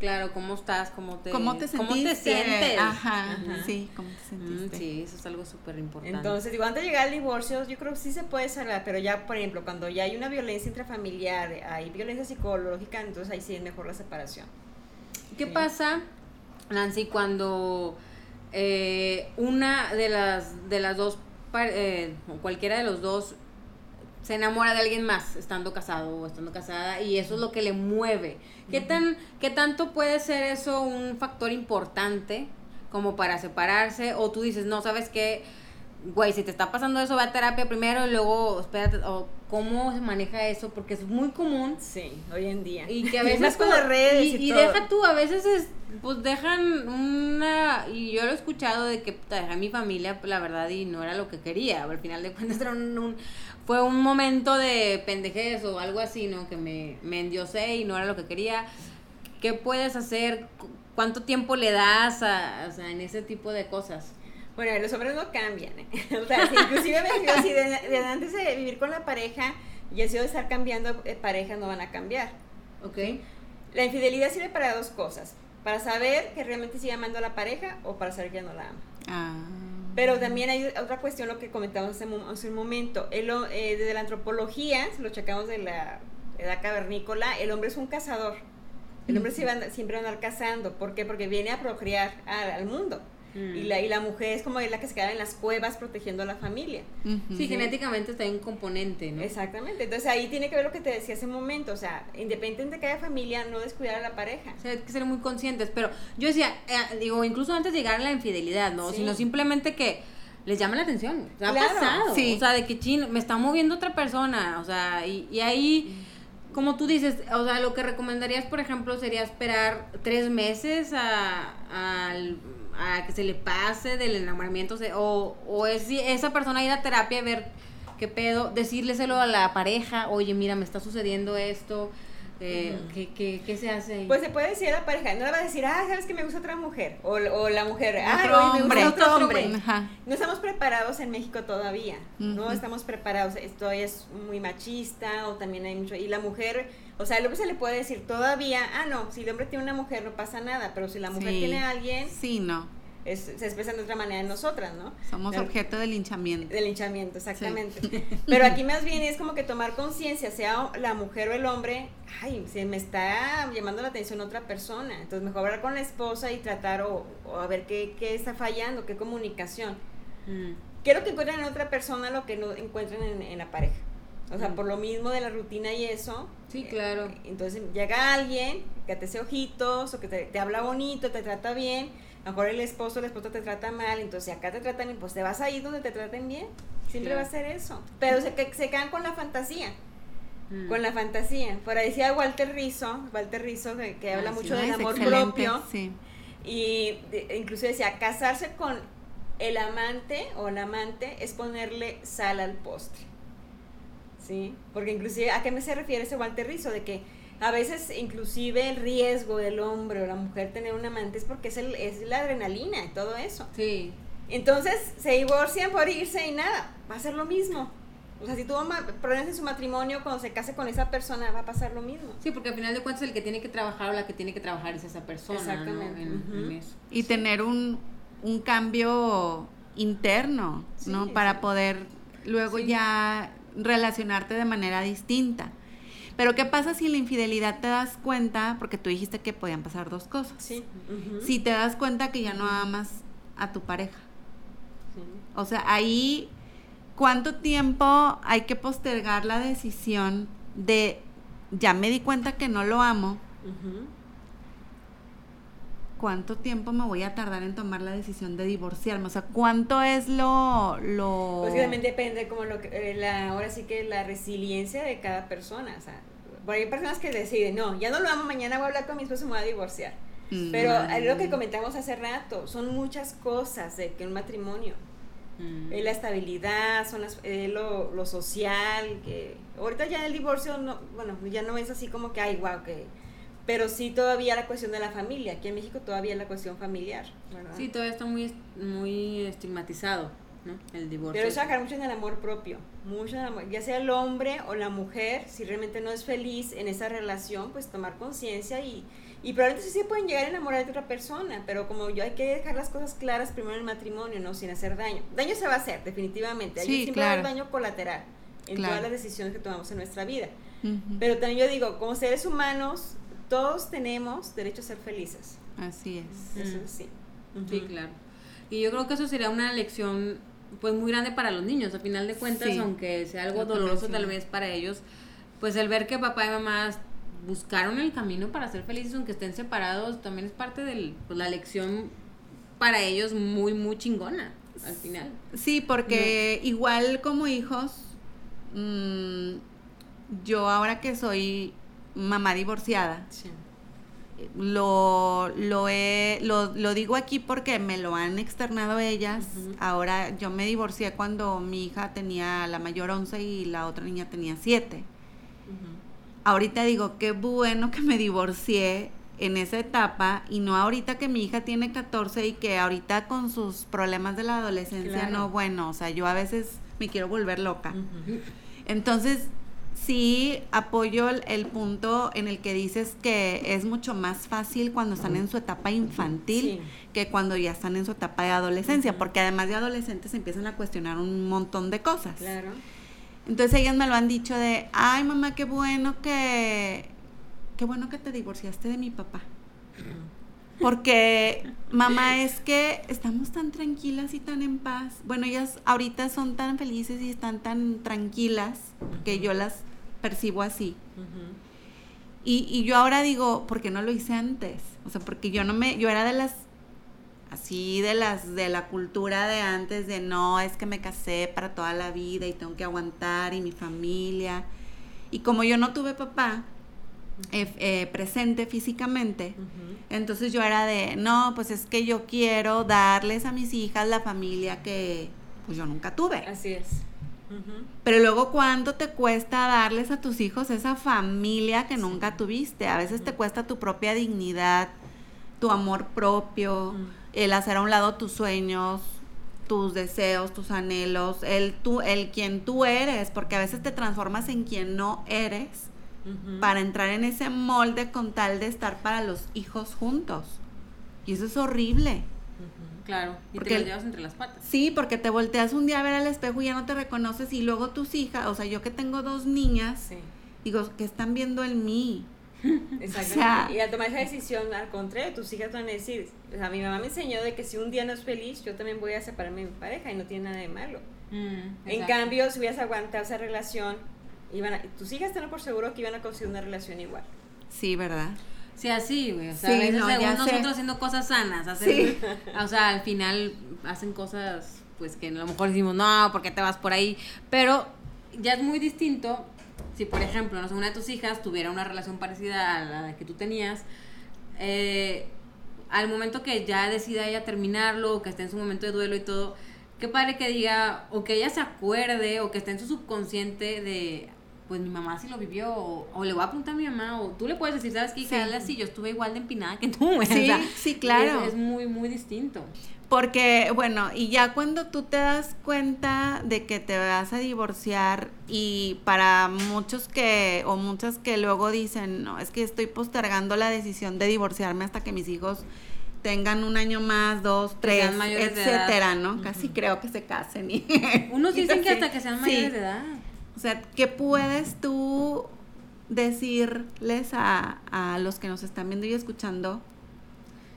S1: Claro, ¿cómo estás? ¿Cómo te,
S2: ¿Cómo te,
S1: ¿cómo te sientes?
S2: Ajá, sí, ¿cómo te sentiste?
S1: Mm, sí, eso es algo súper importante.
S3: Entonces, digo, antes de llegar al divorcio, yo creo que sí se puede salvar, pero ya, por ejemplo, cuando ya hay una violencia intrafamiliar, hay violencia psicológica, entonces ahí sí es mejor la separación.
S1: ¿Qué pasa, Nancy, cuando eh, una de las, de las dos, eh, o cualquiera de los dos, se enamora de alguien más estando casado o estando casada y eso es lo que le mueve. ¿Qué, tan, ¿Qué tanto puede ser eso un factor importante como para separarse? O tú dices, no, ¿sabes qué? Güey, si te está pasando eso, va a terapia primero y luego espérate, o cómo se maneja eso, porque es muy común.
S3: Sí, hoy en día.
S1: Y que a veces con las redes y, y, deja tú, a veces es, pues dejan una, y yo lo he escuchado de que te dejé mi familia, la verdad, y no era lo que quería, al final de cuentas era un fue un momento de pendejez o algo así, ¿no? Que me, me endiosé y no era lo que quería. ¿Qué puedes hacer? ¿Cuánto tiempo le das a, o sea, en ese tipo de cosas?
S3: Bueno, los hombres no cambian, ¿eh? O sea, inclusive me si de, antes de vivir con la pareja y sido de estar cambiando de pareja, no van a cambiar.
S1: ¿Ok?
S3: La infidelidad sirve para dos cosas. Para saber que realmente sigue amando a la pareja o para saber que no la ama.
S2: Ah.
S3: Pero también hay otra cuestión, lo que comentamos hace, un momento. El, eh, desde la antropología, si lo checamos de la edad cavernícola, el hombre es un cazador. El hombre siempre va a andar cazando. ¿Por qué? Porque viene a procrear al, mundo. Y, la, y la mujer es como la que se queda en las cuevas protegiendo a la familia.
S1: Sí, genéticamente está un componente, ¿no?
S3: Exactamente. Entonces ahí tiene que ver lo que te decía hace un momento. O sea, independiente de que haya familia, no descuidar a la pareja.
S1: O sea, hay que ser muy conscientes. Pero yo decía, eh, digo, incluso antes de llegar a la infidelidad, ¿no? Sino simplemente que les llama la atención. ha pasado. O sea, de que chin, me está moviendo otra persona. O sea, y, y ahí como tú dices, o sea, lo que recomendarías, por ejemplo, sería esperar tres meses a, a, que se le pase del enamoramiento, o, o es esa persona ir a terapia y ver qué pedo, decirleselo a la pareja, oye, mira, me está sucediendo esto, eh, ¿qué, qué, se hace
S3: Pues se puede decir a la pareja, no le va a decir, ah, sabes que me gusta otra mujer, o, o la mujer, ah, me gusta otro hombre. No estamos preparados en México todavía, no estamos preparados, esto es muy machista, o también hay mucho, y la mujer, o sea, el hombre se le puede decir todavía, ah, no, si el hombre tiene una mujer no pasa nada, pero si la mujer tiene a alguien...
S2: Sí, no
S3: se expresan de otra manera en nosotras, ¿no?
S2: Somos objeto de linchamiento.
S3: De linchamiento, exactamente. Pero aquí más bien es como que tomar conciencia, sea la mujer o el hombre, ay, se me está llamando la atención otra persona. Entonces mejor hablar con la esposa y tratar o, a ver qué, qué, está fallando, qué comunicación. Mm. Quiero que encuentren en otra persona lo que no encuentren en, la pareja. O sea, mm. por lo mismo de la rutina y eso.
S1: Sí, claro.
S3: Eh, entonces llega alguien que te hace ojitos o que te, te habla bonito, te trata bien a lo mejor el esposo o la esposa te trata mal, entonces si acá te tratan bien, pues te vas a ir donde te traten bien. Siempre va a ser eso. Pero se, se quedan con la fantasía. Mm. Con la fantasía. Por ahí decía Walter Rizzo, Walter Rizzo, que, habla ah, mucho del amor propio. Y incluso decía, casarse con el amante o la amante es ponerle sal al postre. ¿Sí? Porque inclusive, ¿a qué me se refiere ese Walter Rizzo? De que a veces inclusive el riesgo del hombre o la mujer tener un amante es porque es, el, es la adrenalina y todo eso.
S1: Sí.
S3: Entonces se divorcian por irse y nada, va a ser lo mismo. O sea, si tuvo problemas en su matrimonio, cuando se case con esa persona va a pasar lo mismo.
S1: Sí, porque al final de cuentas el que tiene que trabajar o la que tiene que trabajar es esa persona.
S2: Exactamente. Y tener un, un, cambio interno, ¿no? Para poder luego ya relacionarte de manera distinta. Pero ¿qué pasa si la infidelidad te das cuenta, porque tú dijiste que podían pasar dos cosas?
S3: Sí.
S2: Si te das cuenta que ya no amas a tu pareja. O sea, ahí, ¿cuánto tiempo hay que postergar la decisión de, ya me di cuenta que no lo amo? ¿Cuánto tiempo me voy a tardar en tomar la decisión de divorciarme? O sea, ¿cuánto es lo...? lo...
S3: Pues también depende como lo que, eh, la, ahora sí que la resiliencia de cada persona. O sea, hay personas que deciden, no, ya no lo amo, mañana voy a hablar con mi esposo y me voy a divorciar. Mm. Pero lo que comentamos hace rato, son muchas cosas de que un matrimonio. Mm. la estabilidad, son las, lo, lo, social, que ahorita ya el divorcio, no, bueno, ya no es así como que, ay, wow, que pero sí todavía la cuestión de la familia. Aquí en México todavía la cuestión familiar.
S1: Sí, todavía está muy, muy estigmatizado, ¿no? El divorcio.
S3: Pero eso sacar mucho en el amor propio, mucho en el amor, ya sea el hombre o la mujer, si realmente no es feliz en esa relación, pues tomar conciencia y, y probablemente sí se pueden llegar a enamorar de otra persona, pero como yo hay que dejar las cosas claras primero en el matrimonio, ¿no? Sin hacer daño. Daño se va a hacer, definitivamente. Hay sí, claro. daño colateral en todas las decisiones que tomamos en nuestra vida. Pero también yo digo, como seres humanos, todos tenemos derecho a ser felices.
S2: Así es.
S3: Eso sí.
S1: Sí, claro. Y yo creo que eso sería una lección pues muy grande para los niños, a final de cuentas, aunque sea algo doloroso tal vez para ellos, pues el ver que papá y mamá buscaron el camino para ser felices aunque estén separados también es parte de pues, la lección para ellos muy muy chingona al final.
S2: Sí, porque igual como hijos, mm, yo ahora que soy mamá divorciada. Lo, lo, he, lo, digo aquí porque me lo han externado ellas. Ahora yo me divorcié cuando mi hija tenía la mayor 11 y la otra niña tenía 7. Ahorita digo, qué bueno que me divorcié en esa etapa y no ahorita que mi hija tiene 14 y que ahorita con sus problemas de la adolescencia no, bueno, o sea, yo a veces me quiero volver loca. Entonces, sí apoyo el, punto en el que dices que es mucho más fácil cuando están en su etapa infantil que cuando ya están en su etapa de adolescencia, porque además de adolescentes empiezan a cuestionar un montón de cosas.
S3: Claro.
S2: Entonces ellas me lo han dicho de, ay mamá, qué bueno que, qué bueno que te divorciaste de mi papá. Porque, mamá, es que estamos tan tranquilas y tan en paz. Bueno, ellas ahorita son tan felices y están tan tranquilas que yo las percibo así. y, y yo ahora digo, ¿por qué no lo hice antes? O sea, porque yo no me, yo era de las así de las de la cultura de antes de no es que me casé para toda la vida y tengo que aguantar y mi familia y como yo no tuve papá eh, eh, presente físicamente entonces yo era de no pues es que yo quiero darles a mis hijas la familia que pues yo nunca tuve
S3: Así es.
S2: Pero luego cuánto te cuesta darles a tus hijos esa familia que nunca tuviste a veces te cuesta tu propia dignidad tu amor propio el hacer a un lado tus sueños, tus deseos, tus anhelos, el tú, el quien tú eres, porque a veces te transformas en quien no eres para entrar en ese molde con tal de estar para los hijos juntos. Y eso es horrible.
S1: Claro, y
S2: Porque
S1: te lo llevas entre las patas.
S2: Sí, porque te volteas un día a ver al espejo y ya no te reconoces y luego tus hijas, o sea, yo que tengo dos niñas,
S3: Sí.
S2: digo, que están viendo en mí. Sea-
S3: y al tomar esa decisión, al contrario, tus hijas van a decir, o sea, mi mamá me enseñó de que si un día no es feliz, yo también voy a separarme de mi pareja y no tiene nada de malo.
S1: Mm,
S3: En
S1: exacto.
S3: cambio, si hubieras aguantado esa relación, iban a- tus hijas están por seguro que iban a conseguir una relación igual.
S2: Sí, ¿verdad?
S1: Sí, así, güey. O sea,
S2: Sí,
S1: a veces
S2: no,
S1: según
S2: sé.
S1: nosotros haciendo cosas sanas, hacen,
S2: Sí.
S1: o sea, al final hacen cosas, pues que a lo mejor decimos, no, ¿por qué te vas por ahí? Pero ya es muy distinto si, por ejemplo, no sé, una de tus hijas tuviera una relación parecida a la que tú tenías, eh, al momento que ya decida ella terminarlo, o que esté en su momento de duelo y todo, qué padre que diga, o que ella se acuerde, o que esté en su subconsciente de, pues mi mamá sí lo vivió, o, o le voy a preguntar a mi mamá, o tú le puedes decir, ¿sabes qué? Hija,
S2: Sí.
S1: así, yo estuve igual de empinada que tú.
S2: Sí,
S1: O sea,
S2: sí, claro.
S1: Es, es muy, muy distinto.
S2: Porque, bueno, y ya cuando tú te das cuenta de que te vas a divorciar y para muchos que, o muchas que luego dicen, no, es que estoy postergando la decisión de divorciarme hasta que mis hijos tengan un año más, dos,
S1: Que
S2: tres, etcétera, ¿no? Casi creo que se casen. Y,
S1: Unos dicen que hasta que sean
S2: Sí.
S1: mayores de edad.
S2: O sea, ¿qué puedes tú decirles a, a los que nos están viendo y escuchando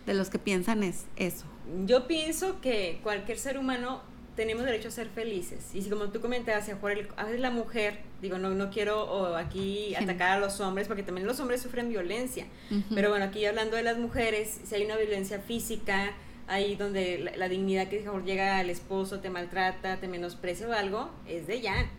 S2: de los que piensan es eso?
S3: Yo pienso que cualquier ser humano tenemos derecho a ser felices. Y si como tú comentabas, a, veces la mujer, digo, no, no quiero aquí atacar a los hombres, porque también los hombres sufren violencia. Pero bueno, aquí hablando de las mujeres, si hay una violencia física, ahí donde la, la dignidad que llega al esposo, te maltrata, te menosprecia o algo, es de ya.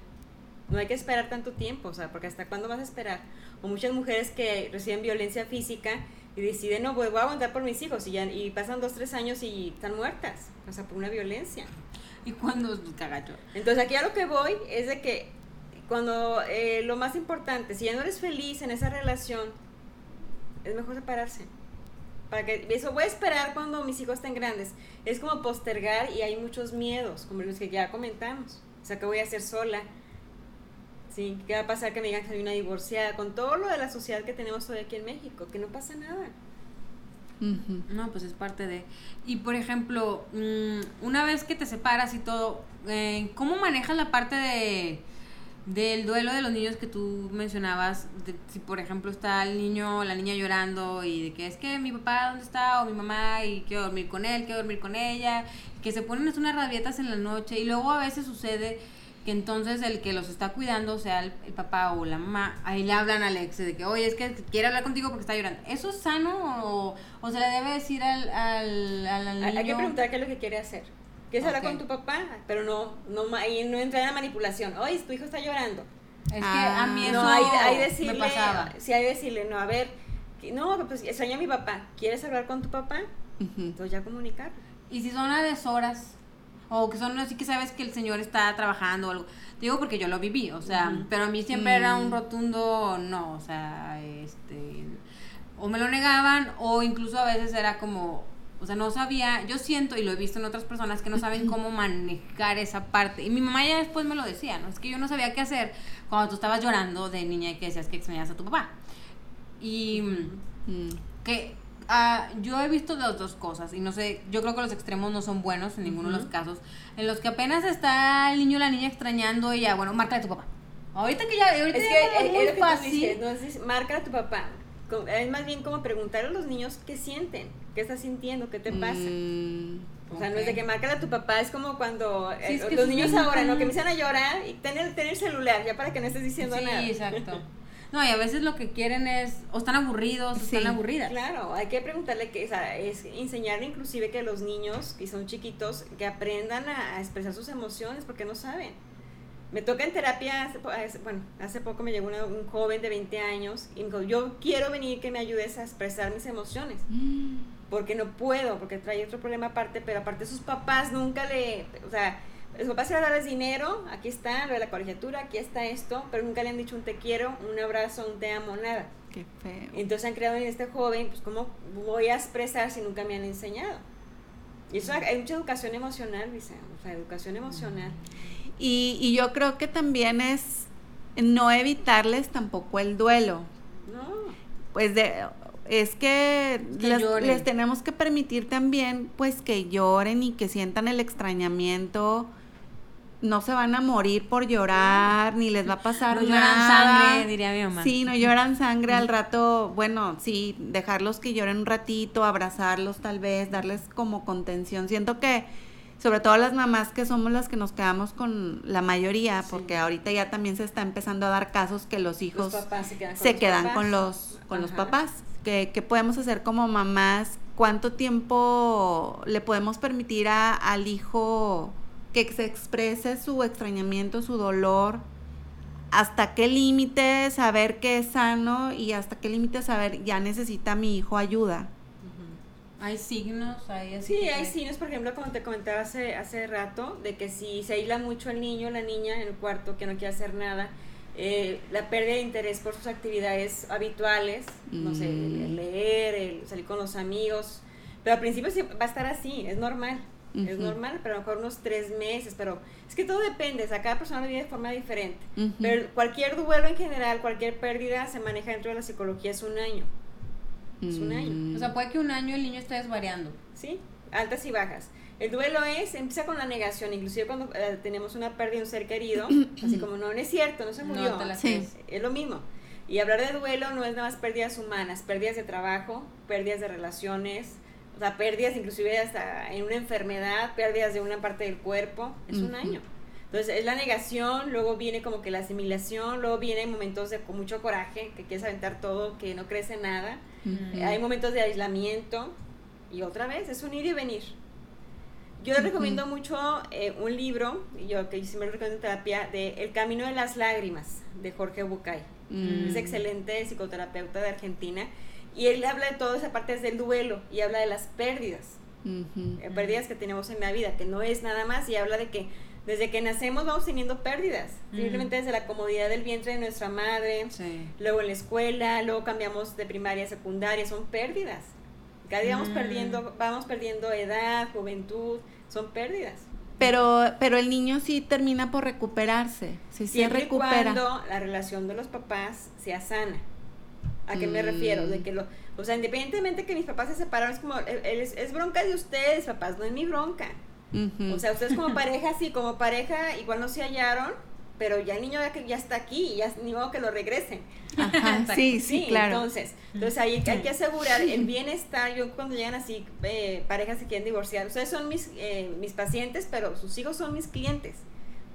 S3: No hay que esperar tanto tiempo, o sea, porque hasta cuándo vas a esperar. O muchas mujeres que reciben violencia física y deciden, no, pues voy a aguantar por mis hijos y, ya, y pasan dos, tres años y están muertas, o sea, por una violencia.
S1: Y cuando cagacho.
S3: Entonces aquí a lo que voy es de que cuando eh, lo más importante, si ya no eres feliz en esa relación, es mejor separarse. Para que eso voy a esperar cuando mis hijos estén grandes. Es como postergar y hay muchos miedos, como los que ya comentamos. O sea, ¿qué voy a hacer sola? Sí, ¿qué va a pasar que me digan que soy una divorciada? Con todo lo de la sociedad que tenemos hoy aquí en México, que no pasa nada.
S1: No, pues es parte de. Y por ejemplo, mm, una vez que te separas y todo, eh, ¿cómo manejas la parte de del duelo de los niños que tú mencionabas? De- si por ejemplo está el niño o la niña llorando y de que es que mi papá dónde está o mi mamá y quiero dormir con él, quiero dormir con ella, que se ponen unas rabietas en la noche y luego a veces sucede que entonces el que los está cuidando, sea el, el papá o la mamá, ahí le hablan al ex de que, oye, es que quiere hablar contigo porque está llorando. ¿Eso es sano o, o se le debe decir al, al, al, al
S3: Hay- que
S1: niño?
S3: preguntar qué es lo que quiere hacer. ¿Quieres hablar
S1: Ok.
S3: con tu papá? Pero no, no, ahí no entra en la manipulación. Oye, tu hijo está llorando.
S1: Es que
S2: Ah.
S1: a mí eso
S3: no, hay, hay decirle,
S1: me pasaba.
S3: sí, hay decirle, no, a ver, que- no, pues extraña a mi papá. ¿Quieres hablar con tu papá?
S2: Ujú.
S3: Entonces ya comunicar.
S1: Y si son a deshoras, o que son así que sabes que el señor está trabajando o algo. Digo porque yo lo viví, o sea, pero a mí siempre era un
S2: Mm.
S1: rotundo no, o sea, este. O me lo negaban, o incluso a veces era como. O sea, no sabía, yo siento y lo he visto en otras personas que no saben cómo manejar esa parte. Y mi mamá ya después me lo decía, ¿no? Es que yo no sabía qué hacer cuando tú estabas llorando de niña y que decías que extrañabas a tu papá. Y
S2: Mm.
S1: que ah, yo he visto las dos cosas y no sé, yo creo que los extremos no son buenos en ninguno de los casos. En los que apenas está el niño o la niña extrañando y ya, bueno, marca de tu papá. Ahorita que ya, ahorita
S3: Es
S1: ya
S3: que es,
S1: muy
S3: es lo que tú
S1: fácil.
S3: dices, marca a tu papá. es más bien como preguntar a los niños qué sienten, qué estás sintiendo, qué te pasa.
S2: Mm,
S3: O sea, no es de que marca a tu papá, es como cuando
S1: Sí,
S3: eh,
S1: es que
S3: los
S1: sí,
S3: niños ahora, ¿no? Que empiezan a llorar y tener, tener celular, ya para que no estés diciendo
S1: sí,
S3: nada.
S1: exacto. No, y a veces lo que quieren es, o están aburridos, o
S2: Sí.
S1: están aburridas.
S3: Claro, hay que preguntarle que, o sea, es enseñarle inclusive que los niños, que son chiquitos, que aprendan a, a expresar sus emociones porque no saben. Me toca en terapia, hace, bueno, hace poco me llegó una- un joven de 20 años y me dijo, yo quiero venir que me ayudes a expresar mis emociones, porque no puedo, porque trae otro problema aparte, pero aparte sus papás nunca le, o sea, los papás a darles dinero, aquí está, lo de la colegiatura, aquí está esto, pero nunca le han dicho un te quiero, un abrazo, un te amo, nada.
S2: Qué feo.
S3: Entonces han creado en este joven, pues cómo voy a expresar si nunca me han enseñado. Y eso hay mucha educación emocional, dice, o sea, educación emocional.
S2: Y, y yo creo que también es no evitarles tampoco el duelo.
S3: No,
S2: Pues de, es que,
S1: Que
S2: les, les tenemos que permitir también pues que lloren y que sientan el extrañamiento. No se van a morir por llorar, ni les va a pasar
S1: No lloran
S2: nada.
S1: sangre, diría mi mamá.
S2: Sí, no lloran sangre al rato, bueno, sí, dejarlos que lloren un ratito, abrazarlos tal vez, darles como contención. Siento que, sobre todo las mamás que somos las que nos quedamos con la mayoría,
S3: Sí.
S2: porque ahorita ya también se está empezando a dar casos que los hijos
S3: los papás se quedan con
S2: se
S3: los
S2: quedan
S3: papás.
S2: con los con los papás. ¿Qué, qué podemos hacer como mamás? ¿Cuánto tiempo le podemos permitir a- al hijo que se exprese su extrañamiento, su dolor? ¿Hasta qué límite saber que es sano y hasta qué límite saber ya necesita mi hijo ayuda?
S1: Hay signos, hay así.
S3: Sí, hay signos, por ejemplo, como te comentaba hace, hace rato, de que si se aísla mucho el niño o la niña en el cuarto, que no quiere hacer nada, eh, la pérdida de interés por sus actividades habituales, no sé, el- el
S2: Mm.
S3: leer, el salir con los amigos, pero al principio sí va a estar así, es normal. Es normal, pero a lo mejor unos tres meses, pero es que todo depende, o sea, cada persona lo vive de forma diferente. Pero cualquier duelo en general, cualquier pérdida se maneja dentro de la psicología, es un año, es un año.
S2: Mm.
S1: O sea, puede que un año el niño esté desvariando.
S3: ¿sí? Altas y bajas. El duelo es, empieza con la negación, inclusive cuando eh, tenemos una pérdida de un ser querido, así como no, no es cierto, no se murió.
S2: Sí.
S3: Es lo mismo. Y hablar de duelo no es nada más pérdidas humanas, pérdidas de trabajo, pérdidas de relaciones, o sea, pérdidas inclusive hasta en una enfermedad, pérdidas de una parte del cuerpo, es un
S2: Ujú.
S3: año. Entonces es la negación, luego viene como que la asimilación, luego vienen momentos de con mucho coraje, que quieres aventar todo, que no crees en nada.
S2: Ujú.
S3: Eh, Hay momentos de aislamiento y otra vez es un ir y venir. Yo les recomiendo mucho eh, un libro, yo que siempre lo recomiendo en terapia, de El Camino de las Lágrimas, de Jorge Bucay.
S2: Mm.
S3: Es excelente psicoterapeuta de Argentina. Y él habla de toda esa parte del duelo y habla de las pérdidas, eh, pérdidas que tenemos en la vida, que no es nada más, y habla de que desde que nacemos vamos teniendo pérdidas, simplemente desde la comodidad del vientre de nuestra madre,
S1: Sí.
S3: luego en la escuela, luego cambiamos de primaria a secundaria, son pérdidas. Cada día vamos
S1: Mm.
S3: perdiendo, vamos perdiendo edad, juventud, son pérdidas.
S2: Pero, pero el niño sí termina por recuperarse, sí
S3: Siempre y
S2: recupera.
S3: cuando la relación de los papás sea sana. ¿A qué me
S2: Mm.
S3: refiero? De que lo, o sea, independientemente que mis papás se separaron, es como, eh, es, es bronca de ustedes, papás, no es mi bronca. O sea, ustedes como pareja, sí, como pareja, igual no se hallaron, pero ya el niño ya, está aquí, ya ni modo que lo regresen.
S2: Ajá, sí, sí, claro.
S3: Entonces, entonces ahí hay que asegurar el bienestar. Yo cuando llegan así eh, parejas que quieren divorciar, ustedes son mis, eh, mis pacientes, pero sus hijos son mis clientes.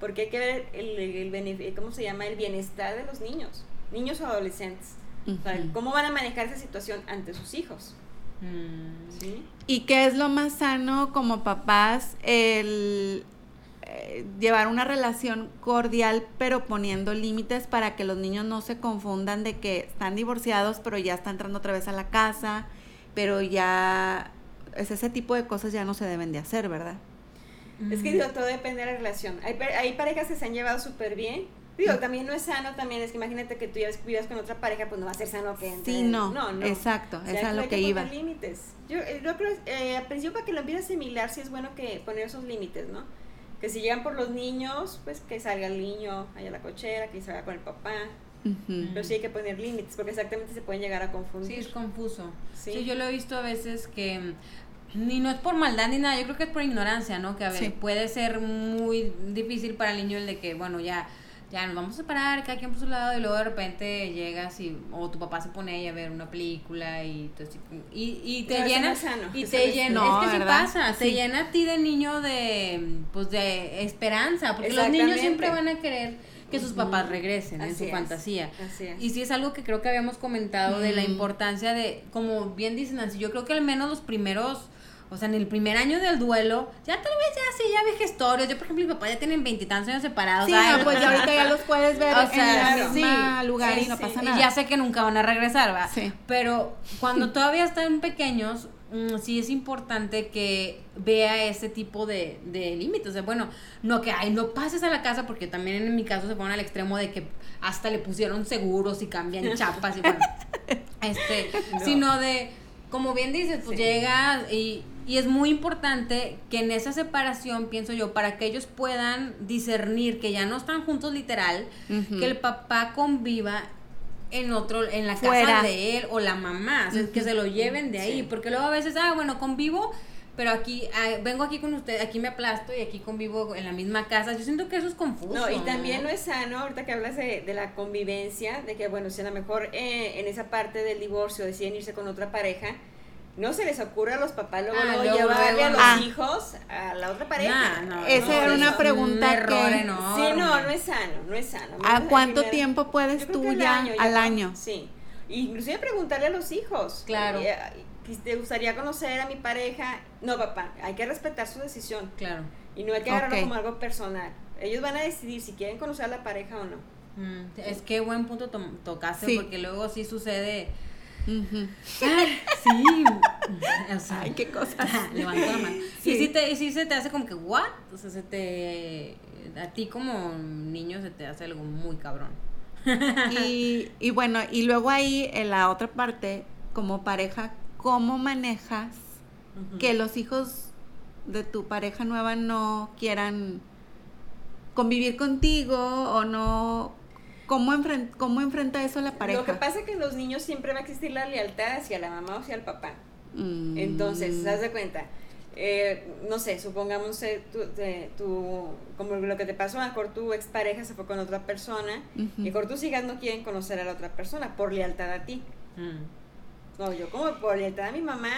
S3: Porque hay que ver el, ¿cómo se llama? El bienestar de los niños, niños o adolescentes. O sea,
S2: Ujú.
S3: cómo van a manejar esa situación ante sus hijos.
S1: Mm.
S3: ¿sí?
S2: ¿Y qué es lo más sano como papás? El eh, llevar una relación cordial, pero poniendo límites para que los niños no se confundan de que están divorciados, pero ya está entrando otra vez a la casa, pero ya es ese tipo de cosas ya no se deben de hacer, ¿verdad?
S3: Es que digo, todo depende de la relación. Hay, hay parejas que se han llevado súper bien. Digo, también no es sano, también es que imagínate que tú ya vivas con otra pareja, pues no va a ser sano que entre-
S2: Sí, no,
S3: no, no.
S2: exacto,
S3: O sea,
S2: es a lo que
S3: poner
S2: iba.
S3: límites. Yo, eh, yo creo, eh, al principio para que lo empieces a asimilar, sí es bueno que poner esos límites, ¿no? Que si llegan por los niños, pues que salga el niño allá a la cochera, que salga con el papá. Pero sí hay que poner límites, porque exactamente se pueden llegar a confundir.
S1: Sí, es confuso.
S3: Sí.
S1: Sí. yo lo he visto a veces que mm, ni no es por maldad ni nada, yo creo que es por ignorancia, ¿no? Que a ver,
S2: Sí.
S1: puede ser muy difícil para el niño el de que, bueno, ya ya nos vamos a separar, cada quien por su lado, y luego de repente llegas y, o tu papá se pone ahí a ver una película y, y, y te
S3: Pero
S1: llena,
S3: sano,
S1: y te llena,
S2: No,
S1: es que sí pasa, te llena a ti de niño de, pues de esperanza, porque los niños siempre van a querer que sus papás regresen en su
S3: es,
S1: fantasía.
S3: así es.
S1: Y sí es algo que creo que habíamos comentado de la importancia de, como bien dice Nancy, yo creo que al menos los primeros, o sea, en el primer año del duelo, ya tal vez ya sí, ya vejestorios. Yo, por ejemplo, mi papá ya tienen veintitantos años separados.
S2: Sí,
S1: ay,
S2: no, pues ya ahorita ya los puedes ver
S1: O
S2: en
S1: sea,
S2: el
S1: sí,
S2: mismo lugar y
S3: sí,
S2: no
S3: sí.
S2: pasa
S1: y
S2: nada.
S1: ya sé que nunca van a regresar, ¿verdad?
S2: Sí.
S1: Pero cuando todavía están pequeños, mm, sí es importante que vea ese tipo de, de límites. O sea, bueno, no que, ay, no pases a la casa, porque también en mi caso se fueron al extremo de que hasta le pusieron seguros y cambian chapas y bueno, este, sino de, como bien dices, pues
S3: Sí.
S1: llegas y, y es muy importante que en esa separación, pienso yo, para que ellos puedan discernir que ya no están juntos literal, que el papá conviva en otro, en la
S2: Fuera.
S1: casa de él o la mamá, o sea, que se lo lleven de ahí,
S3: Sí.
S1: porque luego a veces, ah, bueno, convivo, pero aquí, ah, vengo aquí con usted, aquí me aplasto y aquí convivo en la misma casa, yo siento que eso es confuso.
S3: No, y también no es sano, ahorita que hablas de, de la convivencia, de que, bueno, si a lo mejor eh, en esa parte del divorcio deciden irse con otra pareja, no se les ocurre a los papás luego,
S1: Ah,
S3: luego llevarle
S1: luego,
S3: a los
S2: ah.
S3: hijos a la otra pareja.
S1: Nah, no,
S2: Esa
S1: no,
S2: era una pregunta
S1: un error
S2: que-
S1: enorme.
S3: Sí, no, no es sano, no es sano.
S2: ¿A cuánto tiempo puedes tú ya
S3: año,
S2: al año?
S3: Sí. Inclusive preguntarle a los hijos.
S1: Claro.
S3: ¿Te gustaría conocer a mi pareja? No, papá, hay que respetar su decisión.
S1: Claro.
S3: Y no hay que agarrarlo como algo personal. Ellos van a decidir si quieren conocer a la pareja o no.
S1: Mm, es que buen punto to- tocaste,
S2: Sí.
S1: porque luego sí sucede... Ay, sí. O sea,
S2: Ay, qué cosas.
S1: Levanto la mano.
S2: Sí.
S1: Y sí, te, y se te hace como que, ¿what? O sea, se te. A ti como niño se te hace algo muy cabrón.
S2: Y, y bueno, y luego ahí en la otra parte, como pareja, ¿cómo manejas que los hijos de tu pareja nueva no quieran convivir contigo o no? ¿Cómo, enfren- cómo enfrenta eso la pareja?
S3: Lo que pasa es que en los niños siempre va a existir la lealtad hacia la mamá o hacia el papá.
S2: Mm.
S3: Entonces, haz de cuenta. eh, no sé, supongamos eh, tu, como lo que te pasó, a mejor tu expareja se fue con otra persona
S2: Ujú.
S3: y a lo mejor tus hijas no quieren conocer a la otra persona por lealtad a ti.
S1: Mm.
S3: No, yo como por lealtad a mi mamá,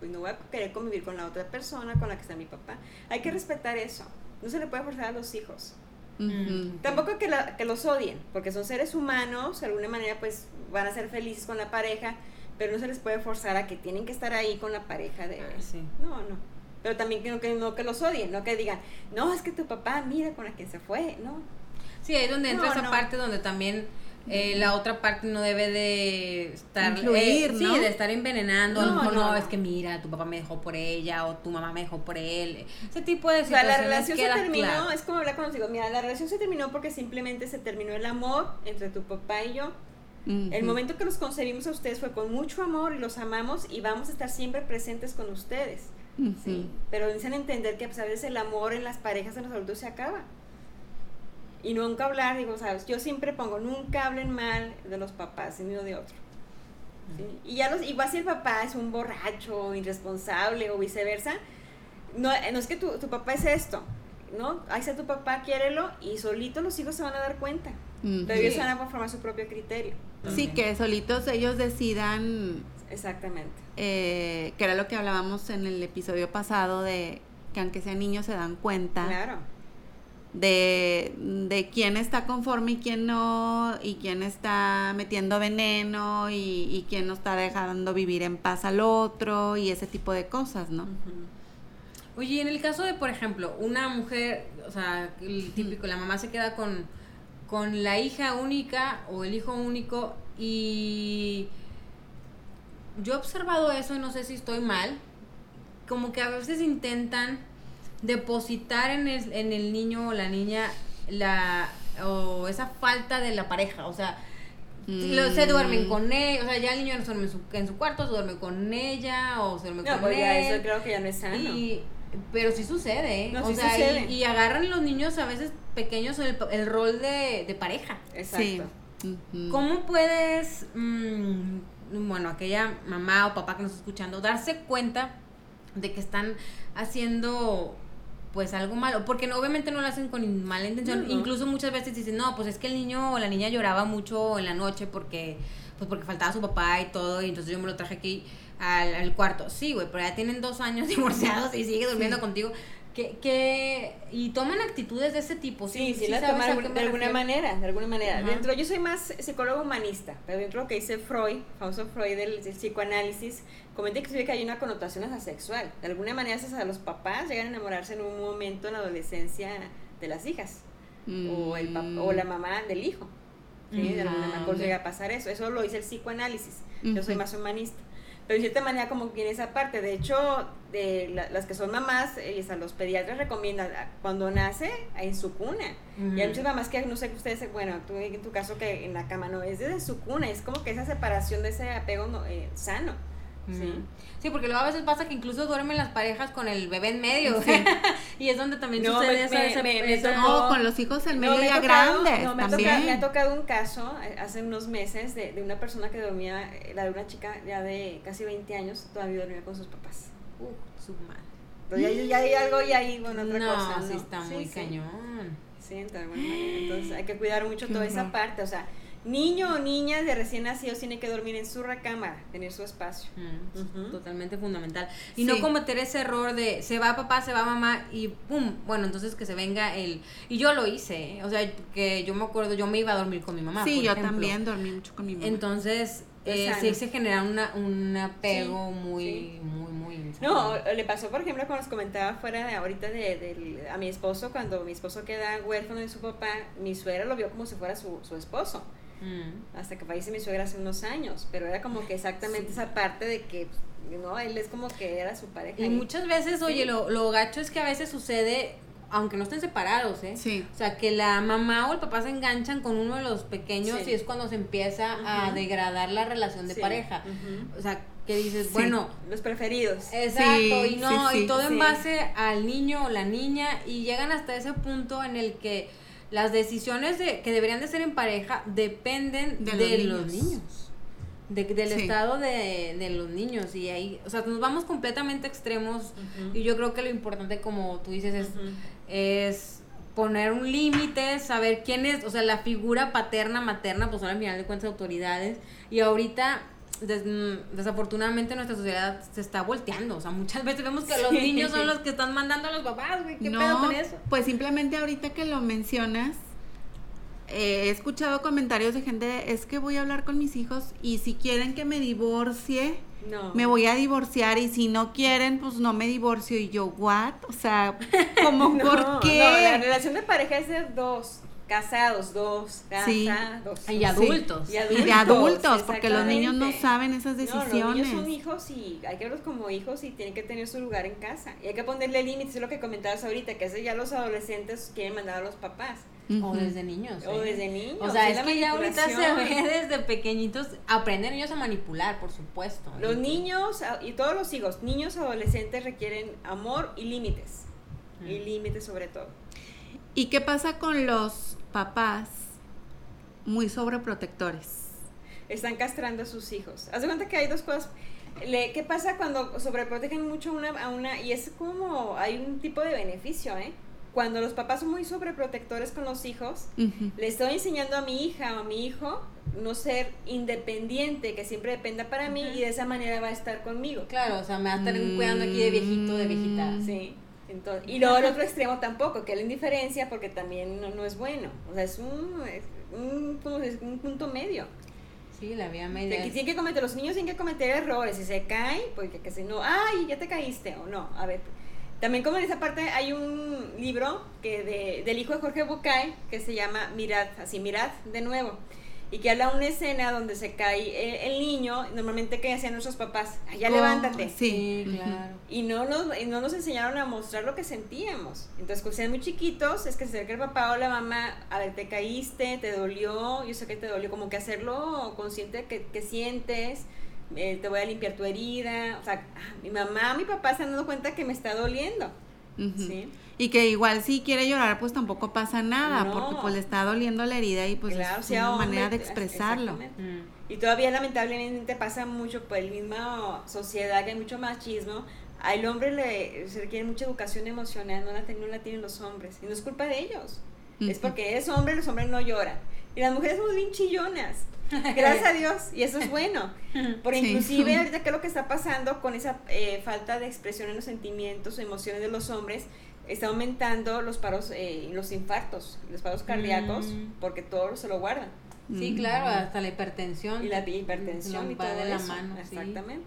S3: pues no voy a querer convivir con la otra persona con la que está mi papá. Hay que respetar eso. No se le puede forzar a los hijos.
S2: Ujú.
S3: Tampoco que, la- que los odien, porque son seres humanos, de alguna manera pues van a ser felices con la pareja, pero no se les puede forzar a que tienen que estar ahí con la pareja de...
S1: Ah, sí.
S3: No, no. Pero también que no, que no que los odien, no que digan, no, es que tu papá mira con la que se fue, no.
S1: Sí, ahí es donde entra
S3: No,
S1: esa
S3: no.
S1: parte donde también eh, la otra parte no debe de estar eh, sí,
S2: ¿no?
S1: de estar envenenando,
S3: No, no,
S1: es que mira, tu papá me dejó por ella o tu mamá me dejó por él. Ese tipo de
S3: O sea,
S1: situaciones
S3: la relación se terminó,
S1: claro.
S3: es como hablar con los hijos, mira, la relación se terminó porque simplemente se terminó el amor entre tu papá y yo. El momento que los concebimos a ustedes fue con mucho amor y los amamos y vamos a estar siempre presentes con ustedes.
S2: Ujú.
S3: Sí, pero necesitan entender que a veces el amor en las parejas en los adultos se acaba. Y nunca hablar, digo, sabes, yo siempre pongo, nunca hablen mal de los papás ni uno de otro. ¿sí? Y ya los, igual si el papá es un borracho, irresponsable o viceversa, no, no es que tu, tu papá es esto, ¿no? Ahí está tu papá, quiérelo y solito los hijos se van a dar cuenta.
S2: Ujú.
S3: Pero ellos
S1: Sí.
S3: van a formar su propio criterio.
S2: Sí, que solitos ellos decidan,
S3: Exactamente.
S2: eh, que era lo que hablábamos en el episodio pasado de que aunque sean niños se dan cuenta
S3: Claro.
S2: De, de quién está conforme y quién no, y quién está metiendo veneno y, y quién no está dejando vivir en paz al otro y ese tipo de cosas, ¿no?
S1: Oye, y en el caso de, por ejemplo, una mujer, o sea, el típico, la mamá se queda con, con la hija única o el hijo único y yo he observado eso y no sé si estoy mal, como que a veces intentan depositar en el, en el niño o la niña la o esa falta de la pareja, o sea, lo- se duermen
S2: Mm.
S1: con él, o sea, ya el niño no se duerme en su, en su cuarto, se duerme con ella o se duerme
S3: No,
S1: con
S3: pues
S1: él.
S3: ya eso creo que ya no es sano.
S1: Y, pero sí sucede, ¿eh?
S3: No,
S1: o
S3: sí
S1: sea,
S3: sucede.
S1: Y, y agarran los niños a veces pequeños el, el rol de, de pareja.
S3: Exacto.
S2: Sí.
S1: ¿Cómo puedes, mm, bueno, aquella mamá o papá que nos está escuchando, darse cuenta de que están haciendo pues algo malo, porque no, obviamente no lo hacen con mala intención,
S3: No, no.
S1: incluso muchas veces dicen, no, pues es que el niño o la niña lloraba mucho en la noche porque, pues porque faltaba su papá y todo, y entonces yo me lo traje aquí al, al cuarto. Sí, güey, pero ya tienen dos años divorciados y sigue durmiendo
S2: Sí.
S1: contigo. Que, que, y toman actitudes de ese tipo.
S3: Sí, sí,
S1: sí
S3: la
S1: sabes
S3: toman de alguna
S1: refiero.
S3: manera, de alguna manera. Dentro, yo soy más psicólogo humanista, pero dentro de lo que dice Freud, famoso Freud del, del psicoanálisis, comenta inclusive que hay una connotación hasta sexual. De alguna manera, hasta los papás llegan a enamorarse en un momento en la adolescencia de las hijas, o, el o la mamá del hijo. ¿sí? De alguna manera pues, llega a pasar eso. Eso lo dice el psicoanálisis. Yo soy más humanista. Pero de cierta manera como que tiene esa parte. De hecho, de la- las que son mamás, eh, a los pediatras recomiendan cuando nace en su cuna. Y hay muchas mamás que no sé que ustedes, bueno, tú en tu caso que en la cama no, es desde su cuna, es como que esa separación de ese apego no, eh, sano. ¿Sí?
S1: Sí, porque luego a veces pasa que incluso duermen las parejas con el bebé en medio.
S2: Sí.
S1: y es donde también
S3: No,
S1: sucede
S3: me- tocó-
S2: No, con los hijos en medio
S3: me
S2: ya
S3: ha tocado-
S2: grandes
S3: no, me, ha
S2: también.
S3: tocado, me ha tocado un caso eh, hace unos meses de, de una persona que dormía, eh, la de una chica ya de casi 20 años, todavía dormía con sus papás.
S1: Uh, su madre.
S3: Pero ya, ya hay algo y ahí, bueno, otra
S1: no,
S3: cosa.
S1: sí
S3: ¿no?
S1: está
S3: Sí,
S1: muy
S3: sí.
S1: cañón.
S3: Sí, de alguna manera. Entonces hay que cuidar mucho toda esa parte. O sea, niño o niña de recién nacidos tiene que dormir en su recámara, tener su espacio.
S1: Mm. Totalmente fundamental. Y
S2: Sí.
S1: no cometer ese error de se va papá, se va mamá y pum, bueno, entonces que se venga el... Y yo lo hice, ¿eh? o sea, que yo me acuerdo, yo me iba a dormir con mi mamá.
S2: sí,
S1: por
S2: yo
S1: ejemplo.
S2: también dormí mucho con mi mamá.
S1: Entonces,
S3: Es
S1: eh, sí se genera una, un apego
S3: Sí,
S1: muy,
S3: sí.
S1: muy, muy...
S3: No, le pasó, por ejemplo, como les comentaba fuera de ahorita de, del- a mi esposo, cuando mi esposo queda huérfano de su papá, mi suegra lo vio como si fuera su, su esposo.
S1: Mm.
S3: Hasta que falleció mi suegra hace unos años. Pero era como que exactamente esa parte de que, no, él es como que era su pareja.
S1: Y muchas veces, oye, lo, lo gacho es que a veces sucede, aunque no estén separados, ¿eh?
S2: Sí.
S1: O sea, que la mamá o el papá se enganchan con uno de los pequeños
S3: Sí.
S1: y es cuando se empieza a degradar la relación de
S3: Sí.
S1: pareja. O sea, que dices,
S2: Sí.
S1: bueno,
S3: Los preferidos.
S1: exacto,
S2: Sí,
S1: y no,
S2: sí, sí,
S1: y todo en
S3: sí.
S1: base al niño o la niña y llegan hasta ese punto en el que las decisiones de, que deberían de ser en pareja dependen de,
S2: De
S1: los, niños.
S2: niños.
S1: de- del
S2: Sí.
S1: estado de, de los niños y ahí, o sea, nos vamos completamente extremos y yo creo que lo importante, como tú dices, es, es poner un límite, saber quién es, o sea, la figura paterna, materna, pues son al final de cuentas autoridades. Y ahorita, des- mm, desafortunadamente, nuestra sociedad se está volteando. O sea, muchas veces vemos que los niños son los que están mandando a los papás, güey. ¿Qué
S2: no,
S1: pedo con eso?
S2: pues simplemente ahorita que lo mencionas, eh, he escuchado comentarios de gente, de, es que voy a hablar con mis hijos y si quieren que me divorcie,
S3: No.
S2: me voy a divorciar y si no quieren, pues no me divorcio. Y yo, ¿what? O sea, ¿cómo
S3: No,
S2: por
S3: No, la
S2: qué?
S3: relación de pareja es de dos. Casados, dos.
S2: Sí.
S3: Casados.
S1: Y adultos.
S3: Y
S2: Y
S3: adultos,
S2: de adultos, porque los niños no saben esas
S3: No,
S2: decisiones.
S3: los niños son hijos y hay que verlos como hijos y tienen que tener su lugar en casa. Y hay que ponerle límites, es lo que comentabas ahorita, que eso ya los adolescentes quieren mandar a los papás.
S1: O desde niños.
S3: O
S1: ¿eh?
S3: desde niños.
S1: O sea,
S3: sí,
S1: es
S3: la
S1: que ya ahorita se ve desde pequeñitos, aprenden ellos a manipular, por supuesto.
S3: Los niños y todos los hijos, niños adolescentes requieren amor y límites. Y límites sobre todo.
S2: ¿Y qué pasa con los papás muy sobreprotectores?
S3: Están castrando a sus hijos. Haz de cuenta que hay dos cosas. Le- ¿Qué pasa cuando sobreprotegen mucho una, a una? Y es como, hay un tipo de beneficio, ¿eh? Cuando los papás son muy sobreprotectores con los hijos,
S2: Ujú.
S3: le estoy enseñando a mi hija o a mi hijo no ser independiente, que siempre dependa para mí y de esa manera va a estar conmigo.
S1: Claro, o sea, me va a estar cuidando aquí de viejito, de viejita.
S3: Sí. Entonces, y luego el otro extremo tampoco, que es la indiferencia, porque también no, no es bueno. O sea, es un, es un, punto medio.
S1: Sí, la
S3: De
S1: media.
S3: que tienen que cometer, los niños tienen que cometer errores. Si se cae, pues que, que si no, ay, ya te caíste, o no. A ver. También como en esa parte hay un libro que de, del hijo de Jorge Bucay que se llama Mirad, así, Mirad de nuevo. Y que habla una escena donde se cae el, el niño, normalmente que hacían nuestros papás, "Ay, ya
S2: Oh,
S3: levántate.
S2: Sí,
S1: claro.
S3: Y no nos, y no nos enseñaron a mostrar lo que sentíamos. Entonces, cuando sean muy chiquitos, es que se acerca el papá o la mamá, a ver, te caíste, te dolió, yo sé que te dolió, como que hacerlo consciente que, que sientes, eh, te voy a limpiar tu herida. O sea, ah, mi mamá, mi papá se han dado cuenta que me está doliendo. ¿sí?
S2: Y que igual si quiere llorar, pues tampoco pasa nada,
S3: No.
S2: porque pues le está doliendo la herida y pues
S3: Claro,
S2: es
S3: sea
S2: una manera de
S3: hombre,
S2: expresarlo.
S1: Mm.
S3: Y todavía lamentablemente pasa mucho por la misma sociedad que hay mucho machismo. Al hombre le se requiere mucha educación emocional, no la, no la tienen los hombres. Y no es culpa de ellos. Es porque es hombre, los hombres no lloran. Y las mujeres somos bien chillonas. Gracias a Dios. Y eso es bueno. Por inclusive ahorita qué es lo que está pasando con esa eh, falta de expresión en los sentimientos o emociones de los hombres, está aumentando los paros, eh, los infartos, los paros cardíacos, mm. porque todo se lo guardan.
S1: Sí, claro, hasta la hipertensión.
S3: Y la hipertensión y todo de la mano. Exactamente.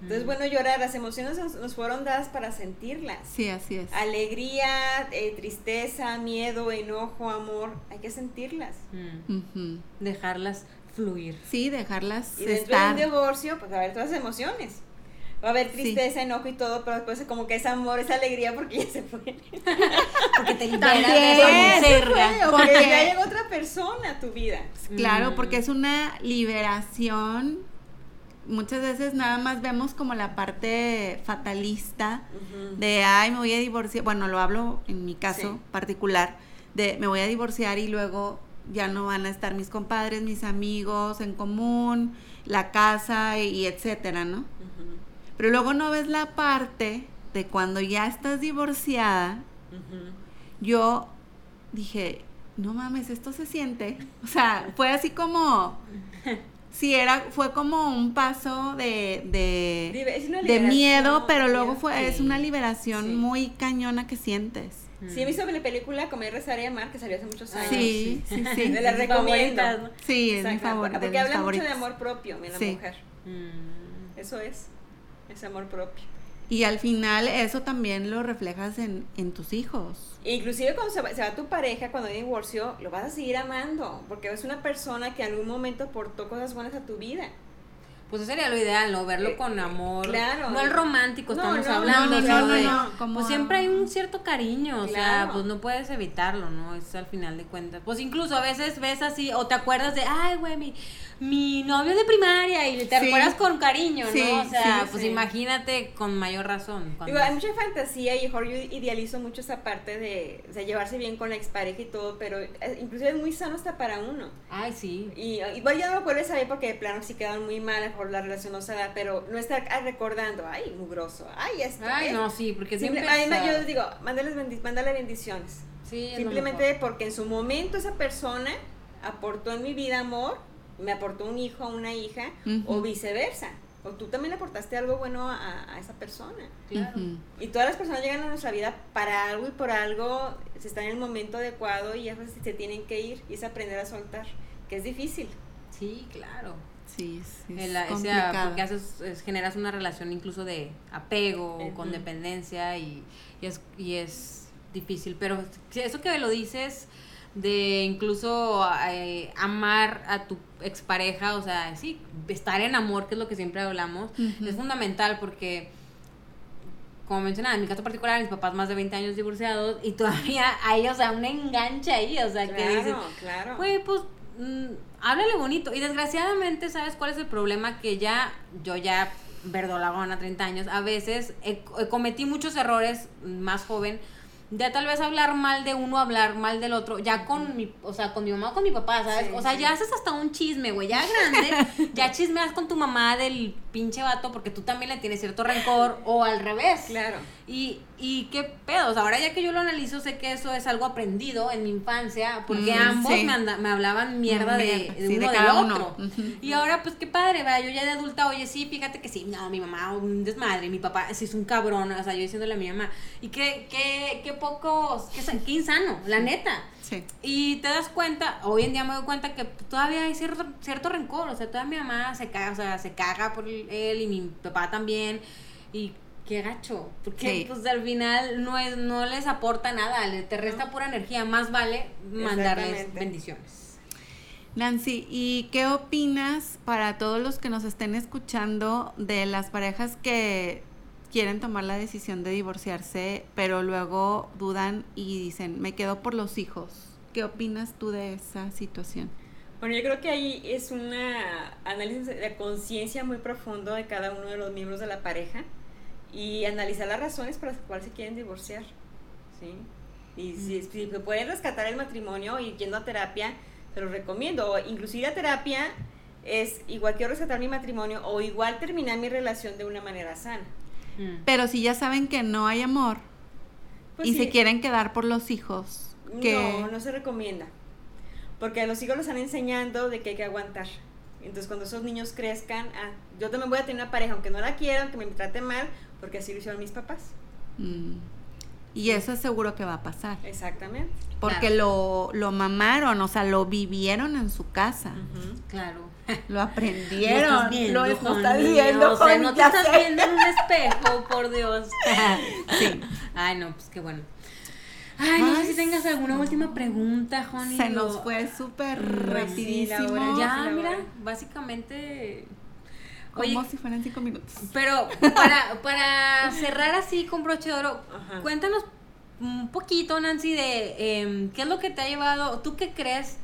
S3: Entonces, bueno, llorar, las emociones nos, fueron dadas para sentirlas.
S2: Sí, así es.
S3: Alegría, eh, tristeza, miedo, enojo, amor, hay que sentirlas.
S1: Mm. Dejarlas fluir.
S2: Sí, dejarlas
S3: Y dentro de un divorcio, pues va a haber todas las emociones. Va a haber tristeza, enojo y todo, pero después como que es amor, es alegría porque ya se fue.
S1: porque te liberas de
S3: esa Porque ya llegó otra persona a tu vida.
S2: Claro, mm. porque es una liberación. Muchas veces nada más vemos como la parte fatalista de, ay, me voy a divorciar, bueno, lo hablo en mi caso particular, de me voy a divorciar y luego ya no van a estar mis compadres, mis amigos en común, la casa y, etcétera, ¿no? Pero luego no ves la parte de cuando ya estás divorciada. Yo dije, no mames, esto se siente. O sea, fue así como sí era fue como un paso de de, miedo pero luego fue es una liberación muy cañona que sientes.
S3: Sí he visto la película Comer rezar y amar que salió hace muchos años.
S2: sí sí sí.
S3: Me la recomiendo.
S2: sí es mi favorita
S3: porque habla mucho de amor propio en la mujer. Mm. eso es es amor propio
S2: y al final eso también lo reflejas en, en tus hijos.
S3: Inclusive cuando se va, se va, tu pareja, cuando hay divorcio, lo vas a seguir amando, porque es una persona que en algún momento aportó cosas buenas a tu vida
S1: pues eso sería lo ideal, ¿no? Verlo eh, con amor.
S3: Claro.
S1: No el romántico, estamos hablando. No, no, no, Pues siempre hay un cierto cariño, o sea, pues no puedes evitarlo, ¿no? Es al final de cuentas. Pues incluso a veces ves así, o te acuerdas de, ay, güey, mi, mi novio de primaria, y te acuerdas con cariño, ¿no? O sea, pues imagínate con mayor razón.
S3: Digo, hay mucha fantasía y mejor yo idealizo mucho esa parte de, o sea, llevarse bien con la expareja y todo, pero eh, inclusive es muy sano hasta para uno.
S1: Ay, sí.
S3: Y igual ya no lo vuelves a ver porque de plano sí quedaron muy mal, la relación no se da, pero no estar recordando, ay, mugroso, ay, esto.
S1: Ay, no, sí, porque siempre.
S3: Además, yo les digo, mándale bendiciones. Sí, Simplemente porque en su momento esa persona aportó en mi vida amor, me aportó un hijo, una hija, o viceversa. O tú también aportaste algo bueno a, esa persona. Claro. Y todas las personas llegan a nuestra vida para algo y por algo se está en el momento adecuado y ya se tienen que ir y es aprender a soltar, que es difícil.
S1: Sí, claro.
S2: Sí, sí.
S1: Es complicado. porque haces, generas una relación incluso de apego, con dependencia y, es, y es difícil. Pero eso que lo dices de incluso eh, amar a tu expareja, o sea, sí, estar en amor, que es lo que siempre hablamos, es fundamental porque como mencionaba, en mi caso particular, mis papás más de 20 años divorciados y todavía hay, o sea, un enganche ahí, o sea, que dices,
S3: claro.
S1: güey, pues mm, háblale bonito. Y desgraciadamente, ¿sabes cuál es el problema? Que ya, yo ya, verdolagona, 30 años, a veces cometí muchos errores más joven ya tal vez hablar mal de uno, hablar mal del otro, ya con mi, o sea, con mi mamá o con mi papá, ¿sabes? o sea, ya haces hasta un chisme, güey, ya grande, ya chismeas con tu mamá del pinche vato porque tú también le tienes cierto rencor o al revés.
S3: Claro.
S1: Y, y qué pedos, ahora ya que yo lo analizo, sé que eso es algo aprendido en mi infancia, porque mm, ambos me, me, hablaban mierda de, uno de cada otro. Y ahora, pues qué padre, ¿verdad? Yo ya de adulta, oye, sí, fíjate que sí, no, mi mamá un desmadre, mi papá sí es un cabrón, o sea, yo diciéndole a mi mamá, y qué, qué, qué pocos, qué, qué insano, la neta. Sí. Y te das cuenta, hoy en día me doy cuenta que todavía hay cierto, cierto rencor, o sea, toda mi mamá se caga, o sea, se caga por él y mi papá también, y qué gacho, porque pues al final no es no les aporta nada, te resta pura energía, más vale mandarles bendiciones.
S2: Nancy, ¿y qué opinas para todos los que nos estén escuchando de las parejas que quieren tomar la decisión de divorciarse, pero luego dudan y dicen, me quedo por los hijos? ¿Qué opinas tú de esa situación?
S3: Bueno, yo creo que ahí es un análisis de conciencia muy profundo de cada uno de los miembros de la pareja y analizar las razones por las cuales se quieren divorciar. ¿sí? Y si, si, pueden rescatar el matrimonio y yendo a terapia, se los recomiendo. Inclusive a terapia es igual quiero rescatar mi matrimonio o igual terminar mi relación de una manera sana.
S1: Mm.
S2: Pero si ya saben que no hay amor
S3: Pues
S2: y
S3: sí.
S2: se quieren quedar por los hijos, que
S3: No, no se recomienda. Porque a los hijos los están enseñando de que hay que aguantar. Entonces, cuando esos niños crezcan, ah, yo también voy a tener una pareja, aunque no la quiera, aunque me trate mal, porque así lo hicieron mis papás.
S2: Mm. y eso es seguro que va a pasar.
S3: Exactamente.
S2: Porque lo, lo mamaron, o sea, lo vivieron en su casa.
S1: Claro.
S2: Lo aprendieron.
S1: viendo,
S2: lo estás viendo,
S1: o sea, no te estás viendo en un espejo, por Dios.
S2: Sí.
S1: Ay, no, pues qué bueno. Ay, no sé si tengas alguna última pregunta, Juan.
S2: Se nos fue súper
S3: Sí,
S2: rapidísimo.
S3: la hora
S1: Ya,
S3: la
S1: mira, básicamente.
S2: Como
S1: Oye,
S2: si fueran cinco minutos.
S1: pero para, para cerrar así con broche de oro,
S3: Ajá.
S1: cuéntanos un poquito, Nancy, de em, qué es lo que te ha llevado, tú qué crees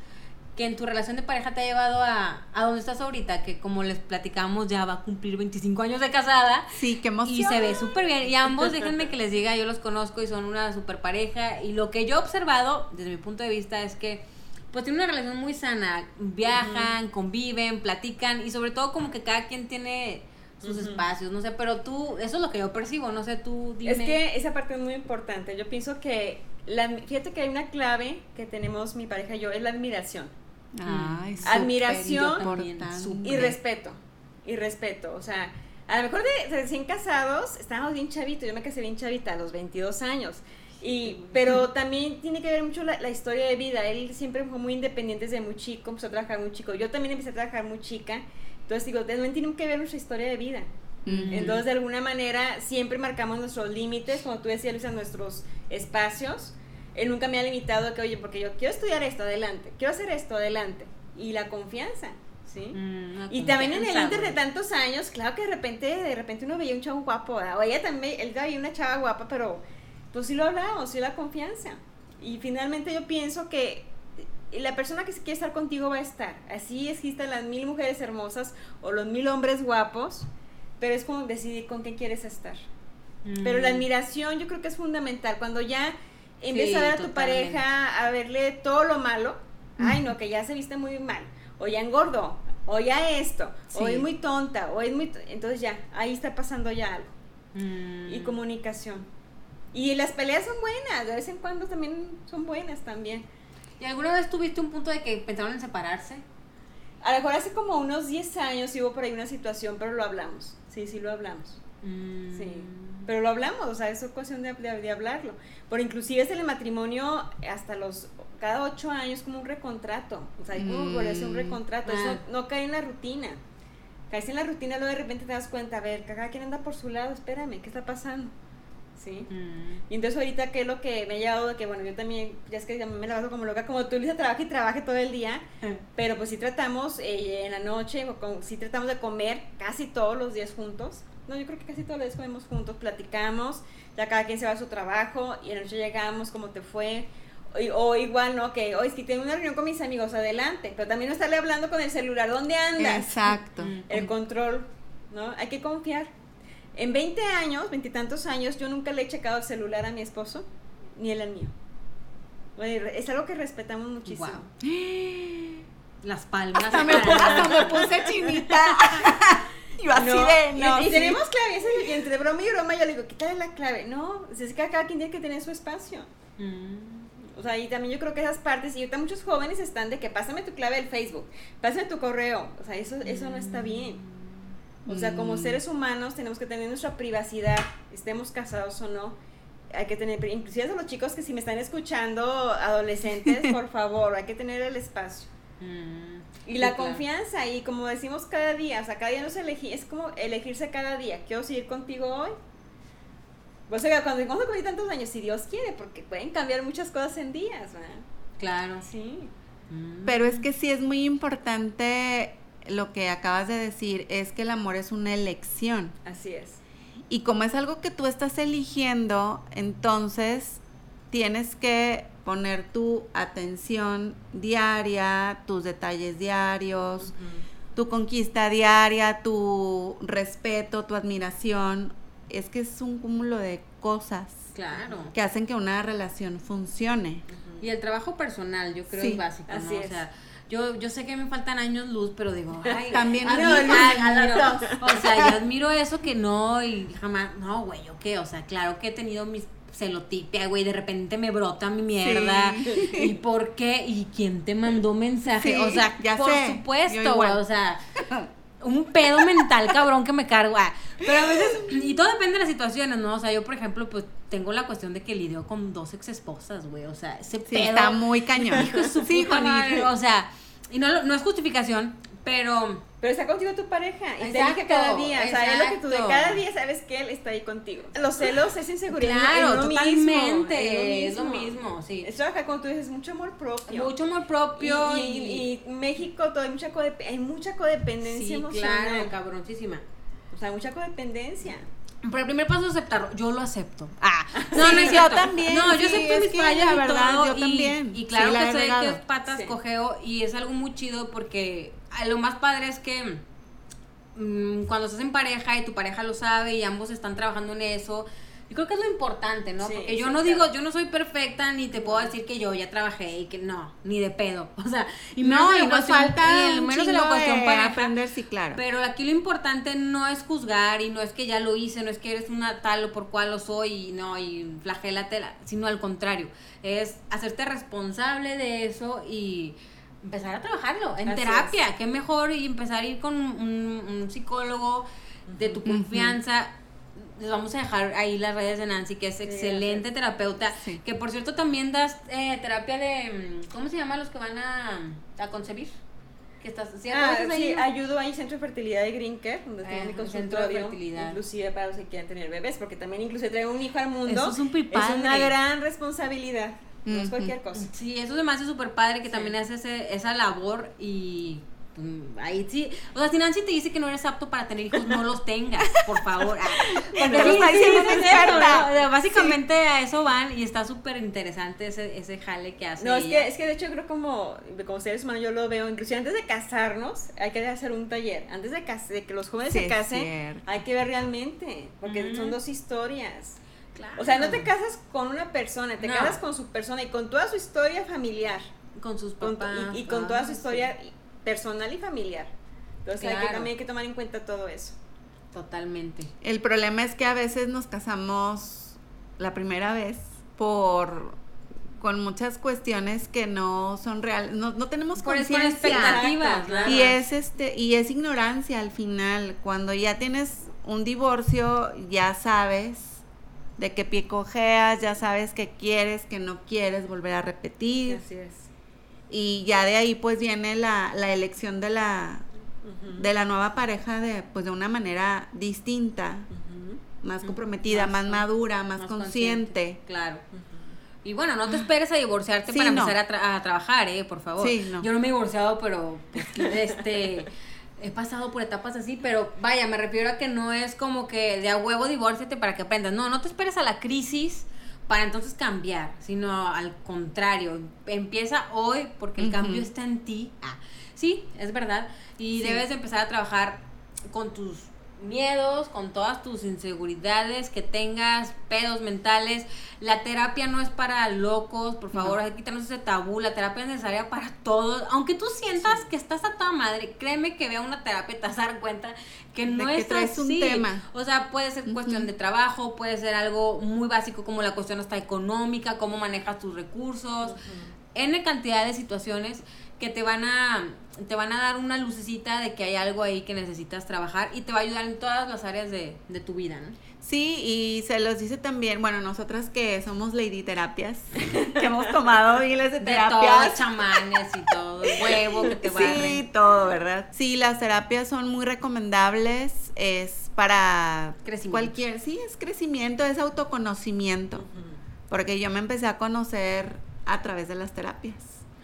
S1: que en tu relación de pareja te ha llevado a, a donde estás ahorita, que como les platicamos ya va a cumplir 25 años de casada.
S2: Sí, qué emoción.
S1: Y se ve súper bien. Y ambos, déjenme que les diga, yo los conozco y son una super pareja. Y lo que yo he observado, desde mi punto de vista, es que pues tienen una relación muy sana. Viajan, conviven, platican y sobre todo como que cada quien tiene sus espacios, no sé, pero tú, eso es lo que yo percibo, no sé, tú dime.
S3: Es que esa parte es muy importante. Yo pienso que, la, fíjate que hay una clave que tenemos mi pareja y yo, es la admiración.
S2: Ay, súper
S3: Admiración. Y respeto. Y respeto. O sea, a lo mejor de recién casados, estábamos bien chavitos. Yo me casé bien chavita a los 22 años. Y, pero también tiene que ver mucho la, la historia de vida. Él siempre fue muy independiente desde muy chico, empezó a trabajar muy chico. Yo también empecé a trabajar muy chica. Entonces digo, también tiene que ver nuestra historia de vida. Entonces, de alguna manera, siempre marcamos nuestros límites, como tú decías, Luisa, nuestros espacios. Él nunca me ha limitado a que, oye, porque yo quiero estudiar esto, adelante. Quiero hacer esto, adelante. Y la confianza, ¿sí?
S1: Mm,
S3: Y también en el inter de tantos años, claro que de repente, de repente uno veía un chavo guapo, ¿verdad? o ella también, él veía una chava guapa, pero pues sí lo hablábamos, sí la confianza. Y finalmente yo pienso que la persona que quiere estar contigo va a estar. Así existen las mil mujeres hermosas o los mil hombres guapos, pero es como decidir con quién quieres estar. Pero la
S1: Mm.
S3: admiración yo creo que es fundamental. Cuando ya empiezas
S1: Sí,
S3: a ver a tu
S1: totalmente.
S3: pareja, a verle todo lo malo, ay no, que ya se viste muy mal, o ya engordó, o ya esto, o
S2: Sí.
S3: es muy tonta, o es muy... Entonces ya, ahí está pasando ya algo.
S1: Mm.
S3: Y comunicación. Y las peleas son buenas, de vez en cuando también son buenas también.
S1: ¿Y alguna vez tuviste un punto de que pensaron en separarse?
S3: A lo mejor hace como unos 10 años hubo por ahí una situación, pero lo hablamos. Sí, sí lo hablamos.
S1: Mm.
S3: Sí, pero lo hablamos, o sea, es ocasión de, de- de hablarlo. Por inclusive es el matrimonio hasta los, cada ocho años como un recontrato, o sea, hay como
S2: Mm.
S3: volverse un recontrato,
S1: Ah.
S3: eso no cae en la rutina. Caes en la rutina, luego de repente te das cuenta, a ver, cada quien anda por su lado, espérame, ¿qué está pasando? ¿Sí?
S1: Mm.
S3: Y entonces ahorita, ¿qué es lo que me ha llevado? De que, bueno, yo también, ya es que me la paso como loca, como tú, Lisa, trabaja y trabaja todo el día, pero pues sí tratamos eh, en la noche, o con- sí tratamos de comer casi todos los días juntos. No, yo creo que casi todos los días comemos juntos, platicamos, ya cada quien se va a su trabajo y en la noche llegamos, ¿cómo te fue? O, igual, ¿no? Que hoy es que tengo una reunión con mis amigos, adelante, pero también no estarle hablando con el celular, ¿dónde andas?
S2: Exacto.
S1: Mm.
S3: El control, ¿no? Hay que confiar. En 20 años, veintitantos años, yo nunca le he checado el celular a mi esposo, ni él al mío. Es algo que respetamos muchísimo.
S1: Guau. Las palmas.
S2: Hasta me, hasta me puse chinita. Yo así
S3: No,
S2: de,
S3: y-
S2: no,
S3: y,
S2: sí.
S3: tenemos clave, y entre broma y broma yo le digo, quítale la clave. No, pues es que cada quien tiene que tener su espacio.
S1: Mm.
S3: O sea, y también yo creo que esas partes, y ahorita muchos jóvenes están de que pásame tu clave del Facebook, pásame tu correo. O sea, eso, eso no está bien. O sea, como
S2: Mm.
S3: seres humanos tenemos que tener nuestra privacidad, estemos casados o no. Hay que tener, inclusive a los chicos que si me están escuchando, adolescentes, por favor, hay que tener el espacio.
S1: Mm.
S3: Y
S1: Sí,
S3: la
S1: claro.
S3: confianza, y como decimos cada día, o sea, cada día nos elegí, es como elegirse cada día. Quiero seguir contigo hoy. O sea, cuando vamos a cumplir tantos años, si Dios quiere, porque pueden cambiar muchas cosas en días, ¿verdad?
S1: Claro.
S3: Sí.
S1: Mm.
S2: Pero es que sí es muy importante lo que acabas de decir, es que el amor es una elección.
S3: Así es.
S2: Y como es algo que tú estás eligiendo, entonces tienes que poner tu atención diaria, tus detalles diarios, tu conquista diaria, tu respeto, tu admiración. Es que es un cúmulo de cosas
S1: Claro.
S2: que hacen que una relación funcione.
S1: Y el trabajo personal, yo creo,
S2: Sí,
S1: es básico,
S3: así
S1: ¿no?
S3: es.
S1: O sea, yo, yo sé que me faltan años luz, pero digo, ay,
S2: También
S1: admiro-. O sea, yo admiro eso que no, y jamás, no, güey, ¿yo qué? O sea, claro que he tenido mis celotipia, güey, de repente me brota mi mierda.
S2: Sí.
S1: ¿Y por qué? ¿Y quién te mandó mensaje?
S2: Sí,
S1: o sea,
S2: ya
S1: por
S2: sé,
S1: supuesto, güey, o sea, un pedo mental cabrón que me cargo. ah. Pero a veces, y todo depende de las situaciones, ¿no? O sea, yo, por ejemplo, pues tengo la cuestión de que lidio con dos ex esposas, güey. O sea, ese
S2: Sí,
S1: pedo.
S2: está muy cañón.
S1: Hijo de su
S2: Sí,
S1: puta
S2: Juanita.
S1: madre, O sea, y no, no es justificación, pero.
S3: Pero está contigo tu pareja y te
S1: Exacto,
S3: elige cada día. O sea, es lo que tú de cada día sabes que él está ahí contigo. Los celos es inseguridad.
S1: Claro,
S3: en
S1: totalmente.
S3: Mismo,
S1: es lo mismo, sí.
S3: Es trabajar con tú dices mucho amor propio.
S1: Mucho amor propio.
S3: Y, y- y México todo, hay mucha, hay mucha codependencia
S1: sí,
S3: emocional.
S1: claro, cabroncísima.
S3: O sea, mucha codependencia.
S1: Pero el primer paso es aceptarlo. Yo lo acepto. Ah, no,
S2: Sí,
S1: no es
S2: yo
S1: cierto.
S2: también,
S1: No, yo
S2: sí,
S1: acepto mis fallas
S2: verdad,
S1: todo,
S2: yo
S1: y-
S2: también.
S1: Y claro
S2: Sí,
S1: que sé que es patas cojeo y es algo muy chido porque lo más padre es que mm, cuando estás en pareja y tu pareja lo sabe y ambos están trabajando en eso. Yo creo que es lo importante, ¿no?
S3: Sí,
S1: Porque yo
S3: sí,
S1: no
S3: claro.
S1: digo, yo no soy perfecta ni te puedo decir que yo ya trabajé y que no, ni de pedo. O sea, y
S2: No, y
S1: la
S2: nos
S1: cuestión-
S2: falta un
S1: menos en la
S2: de
S1: pareja.
S2: aprender, sí, claro.
S1: Pero aquí lo importante no es juzgar y no es que ya lo hice, no es que eres una tal o por cual lo soy y no, y flagélatela, sino al contrario, es hacerte responsable de eso y empezar a trabajarlo en
S3: Así
S1: terapia, qué mejor y empezar a ir con un, un psicólogo de tu confianza. Les vamos a dejar ahí las redes de Nancy, que es excelente terapeuta,
S2: Sí.
S1: que por cierto también das eh, terapia de, mm, ¿cómo se llama los que van a, a concebir? Que estás, ¿sí
S3: Ah, sí, ayudo ahí Centro de Fertilidad de Green Care, donde tengo mi consultorio, inclusive para los que quieran tener bebés, porque también inclusive traer un hijo al mundo.
S1: Eso es un
S3: es una gran responsabilidad, no es cualquier cosa.
S1: Sí, eso se me hace súper padre que
S3: Sí.
S1: también haces ese- esa labor y mm, ahí sí. O sea, si Nancy te dice que no eres apto para tener hijos, no los tengas, por favor. Básicamente a eso van y está súper interesante ese, ese jale que hace.
S3: No, es
S1: ella.
S3: que, es que de hecho creo como, como seres humanos yo lo veo, inclusive antes de casarnos hay que hacer un taller, antes de, que los jóvenes se casen hay que ver realmente, porque son dos historias.
S1: Claro.
S3: O sea, no te casas con una persona, te
S1: No.
S3: casas con su persona y con toda su historia familiar.
S1: con sus
S3: con
S1: papás.
S3: y, y con toda
S1: ah,
S3: su historia personal y familiar. Entonces hay que
S1: Claro.
S3: también hay que tomar en cuenta todo eso.
S1: Totalmente.
S2: El problema es que a veces nos casamos la primera vez por con muchas cuestiones que no son reales, no, no tenemos conciencia.
S1: expectativas,
S2: Y es este, y es ignorancia al final. Cuando ya tienes un divorcio, ya sabes de qué pie cojeas, ya sabes que quieres, que no quieres volver a repetir.
S3: Así es.
S2: Y ya de ahí pues viene la, la elección de la, de la nueva pareja de, pues de una manera distinta, más comprometida,
S1: Más
S2: madura, más, consciente.
S1: Claro. Y bueno, no te esperes a divorciarte
S2: Sí,
S1: para
S2: no.
S1: empezar a, tra- a trabajar, eh, por favor.
S2: Sí, no.
S1: Yo no me he divorciado, pero pues, este he pasado por etapas así, pero vaya, me refiero a que no es como que de a huevo divórciate para que aprendas. No, no te esperes a la crisis para entonces cambiar, sino al contrario, empieza hoy porque el cambio está en ti. Ah, sí, es verdad. Y
S2: Sí.
S1: debes de empezar a trabajar con tus miedos, con todas tus inseguridades que tengas, pedos mentales. La terapia no es para locos, por favor, hay que quitarnos ese tabú. La terapia es necesaria para todos. Aunque tú sientas que estás a toda madre, créeme que vea una terapia y te vas a dar cuenta que no es
S2: traes un
S1: así.
S2: tema.
S1: O sea, puede ser cuestión de trabajo, puede ser algo muy básico como la cuestión hasta económica, cómo manejas tus recursos. N cantidad de situaciones que te van a te van a dar una lucecita de que hay algo ahí que necesitas trabajar y te va a ayudar en todas las áreas de, de tu vida, ¿no?
S2: Sí, y se los dice también, bueno, nosotras que somos lady terapias, que hemos tomado miles de
S1: De todo,
S2: terapias.
S1: chamanes y todo, huevo que te
S2: Sí,
S1: barren.
S2: todo, ¿verdad? Sí, las terapias son muy recomendables, es para cualquier, sí, es crecimiento, es autoconocimiento, porque yo me empecé a conocer a través de las terapias.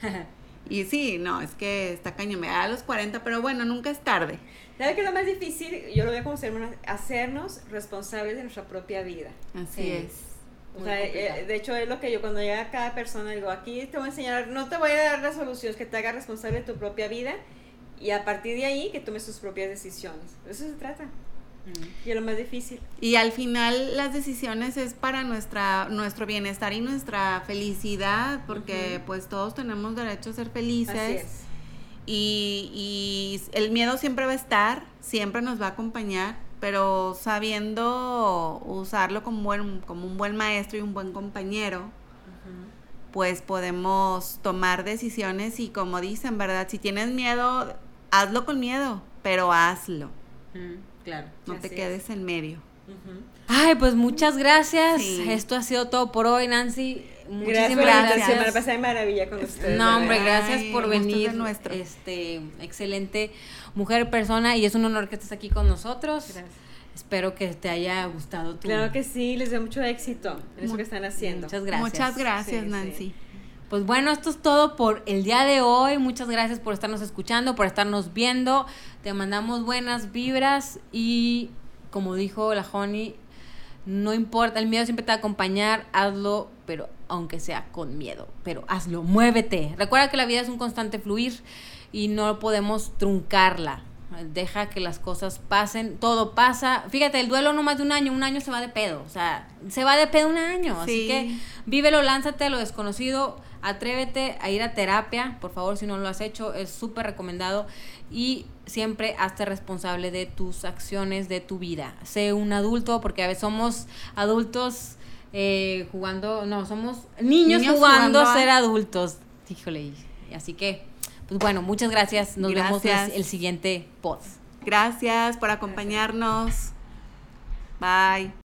S2: Y sí, no, es que está cañón, me da a los 40, pero bueno, nunca es tarde.
S3: ¿Sabes qué es lo más difícil? Yo lo veo como ser humano, hacernos responsables de nuestra propia vida.
S2: Así
S1: Sí.
S2: es.
S3: O
S1: Muy
S3: sea,
S1: complicado.
S3: eh, de hecho es lo que yo cuando llega a cada persona digo, aquí te voy a enseñar, no te voy a dar las soluciones, que te hagas responsable de tu propia vida y a partir de ahí que tomes tus propias decisiones. De eso se trata. Y lo más difícil.
S2: Y al final las decisiones es para nuestra nuestro bienestar y nuestra felicidad, porque pues todos tenemos derecho a ser felices.
S3: Así es.
S2: Y, y el miedo siempre va a estar, siempre nos va a acompañar, pero sabiendo usarlo como, buen, como un buen maestro y un buen compañero, pues podemos tomar decisiones y como dicen, ¿verdad? Si tienes miedo, hazlo con miedo, pero hazlo.
S1: Claro.
S2: No te quedes en medio.
S1: Ay, pues muchas gracias. Esto ha sido todo por hoy, Nancy.
S3: Muchísimas gracias. gracias. pasé de maravilla con ustedes.
S1: No, hombre, gracias por venir. Este, excelente mujer, persona, y es un honor que estés aquí con nosotros. Gracias. Espero que te haya gustado tu...
S3: Claro que sí, les doy mucho éxito en eso que están haciendo.
S1: Muchas gracias.
S2: Muchas gracias, Nancy.
S1: Pues bueno, esto es todo por el día de hoy. Muchas gracias por estarnos escuchando, por estarnos viendo. Te mandamos buenas vibras y como dijo la Honey, no importa, el miedo siempre te va a acompañar, hazlo, pero aunque sea con miedo, pero hazlo, muévete. Recuerda que la vida es un constante fluir y no podemos truncarla. Deja que las cosas pasen, todo pasa. Fíjate, el duelo no más de un año, un año se va de pedo, o sea, se va de pedo un año. Así que vívelo, lánzate a lo desconocido, atrévete a ir a terapia, por favor, si no lo has hecho, es súper recomendado. Y siempre hazte responsable de tus acciones, de tu vida. Sé un adulto, porque a veces somos adultos eh, jugando, no, somos niños, jugando, a ser adultos. Híjole, así que, pues bueno, muchas gracias. Nos vemos el siguiente post.
S2: Gracias por acompañarnos. Bye.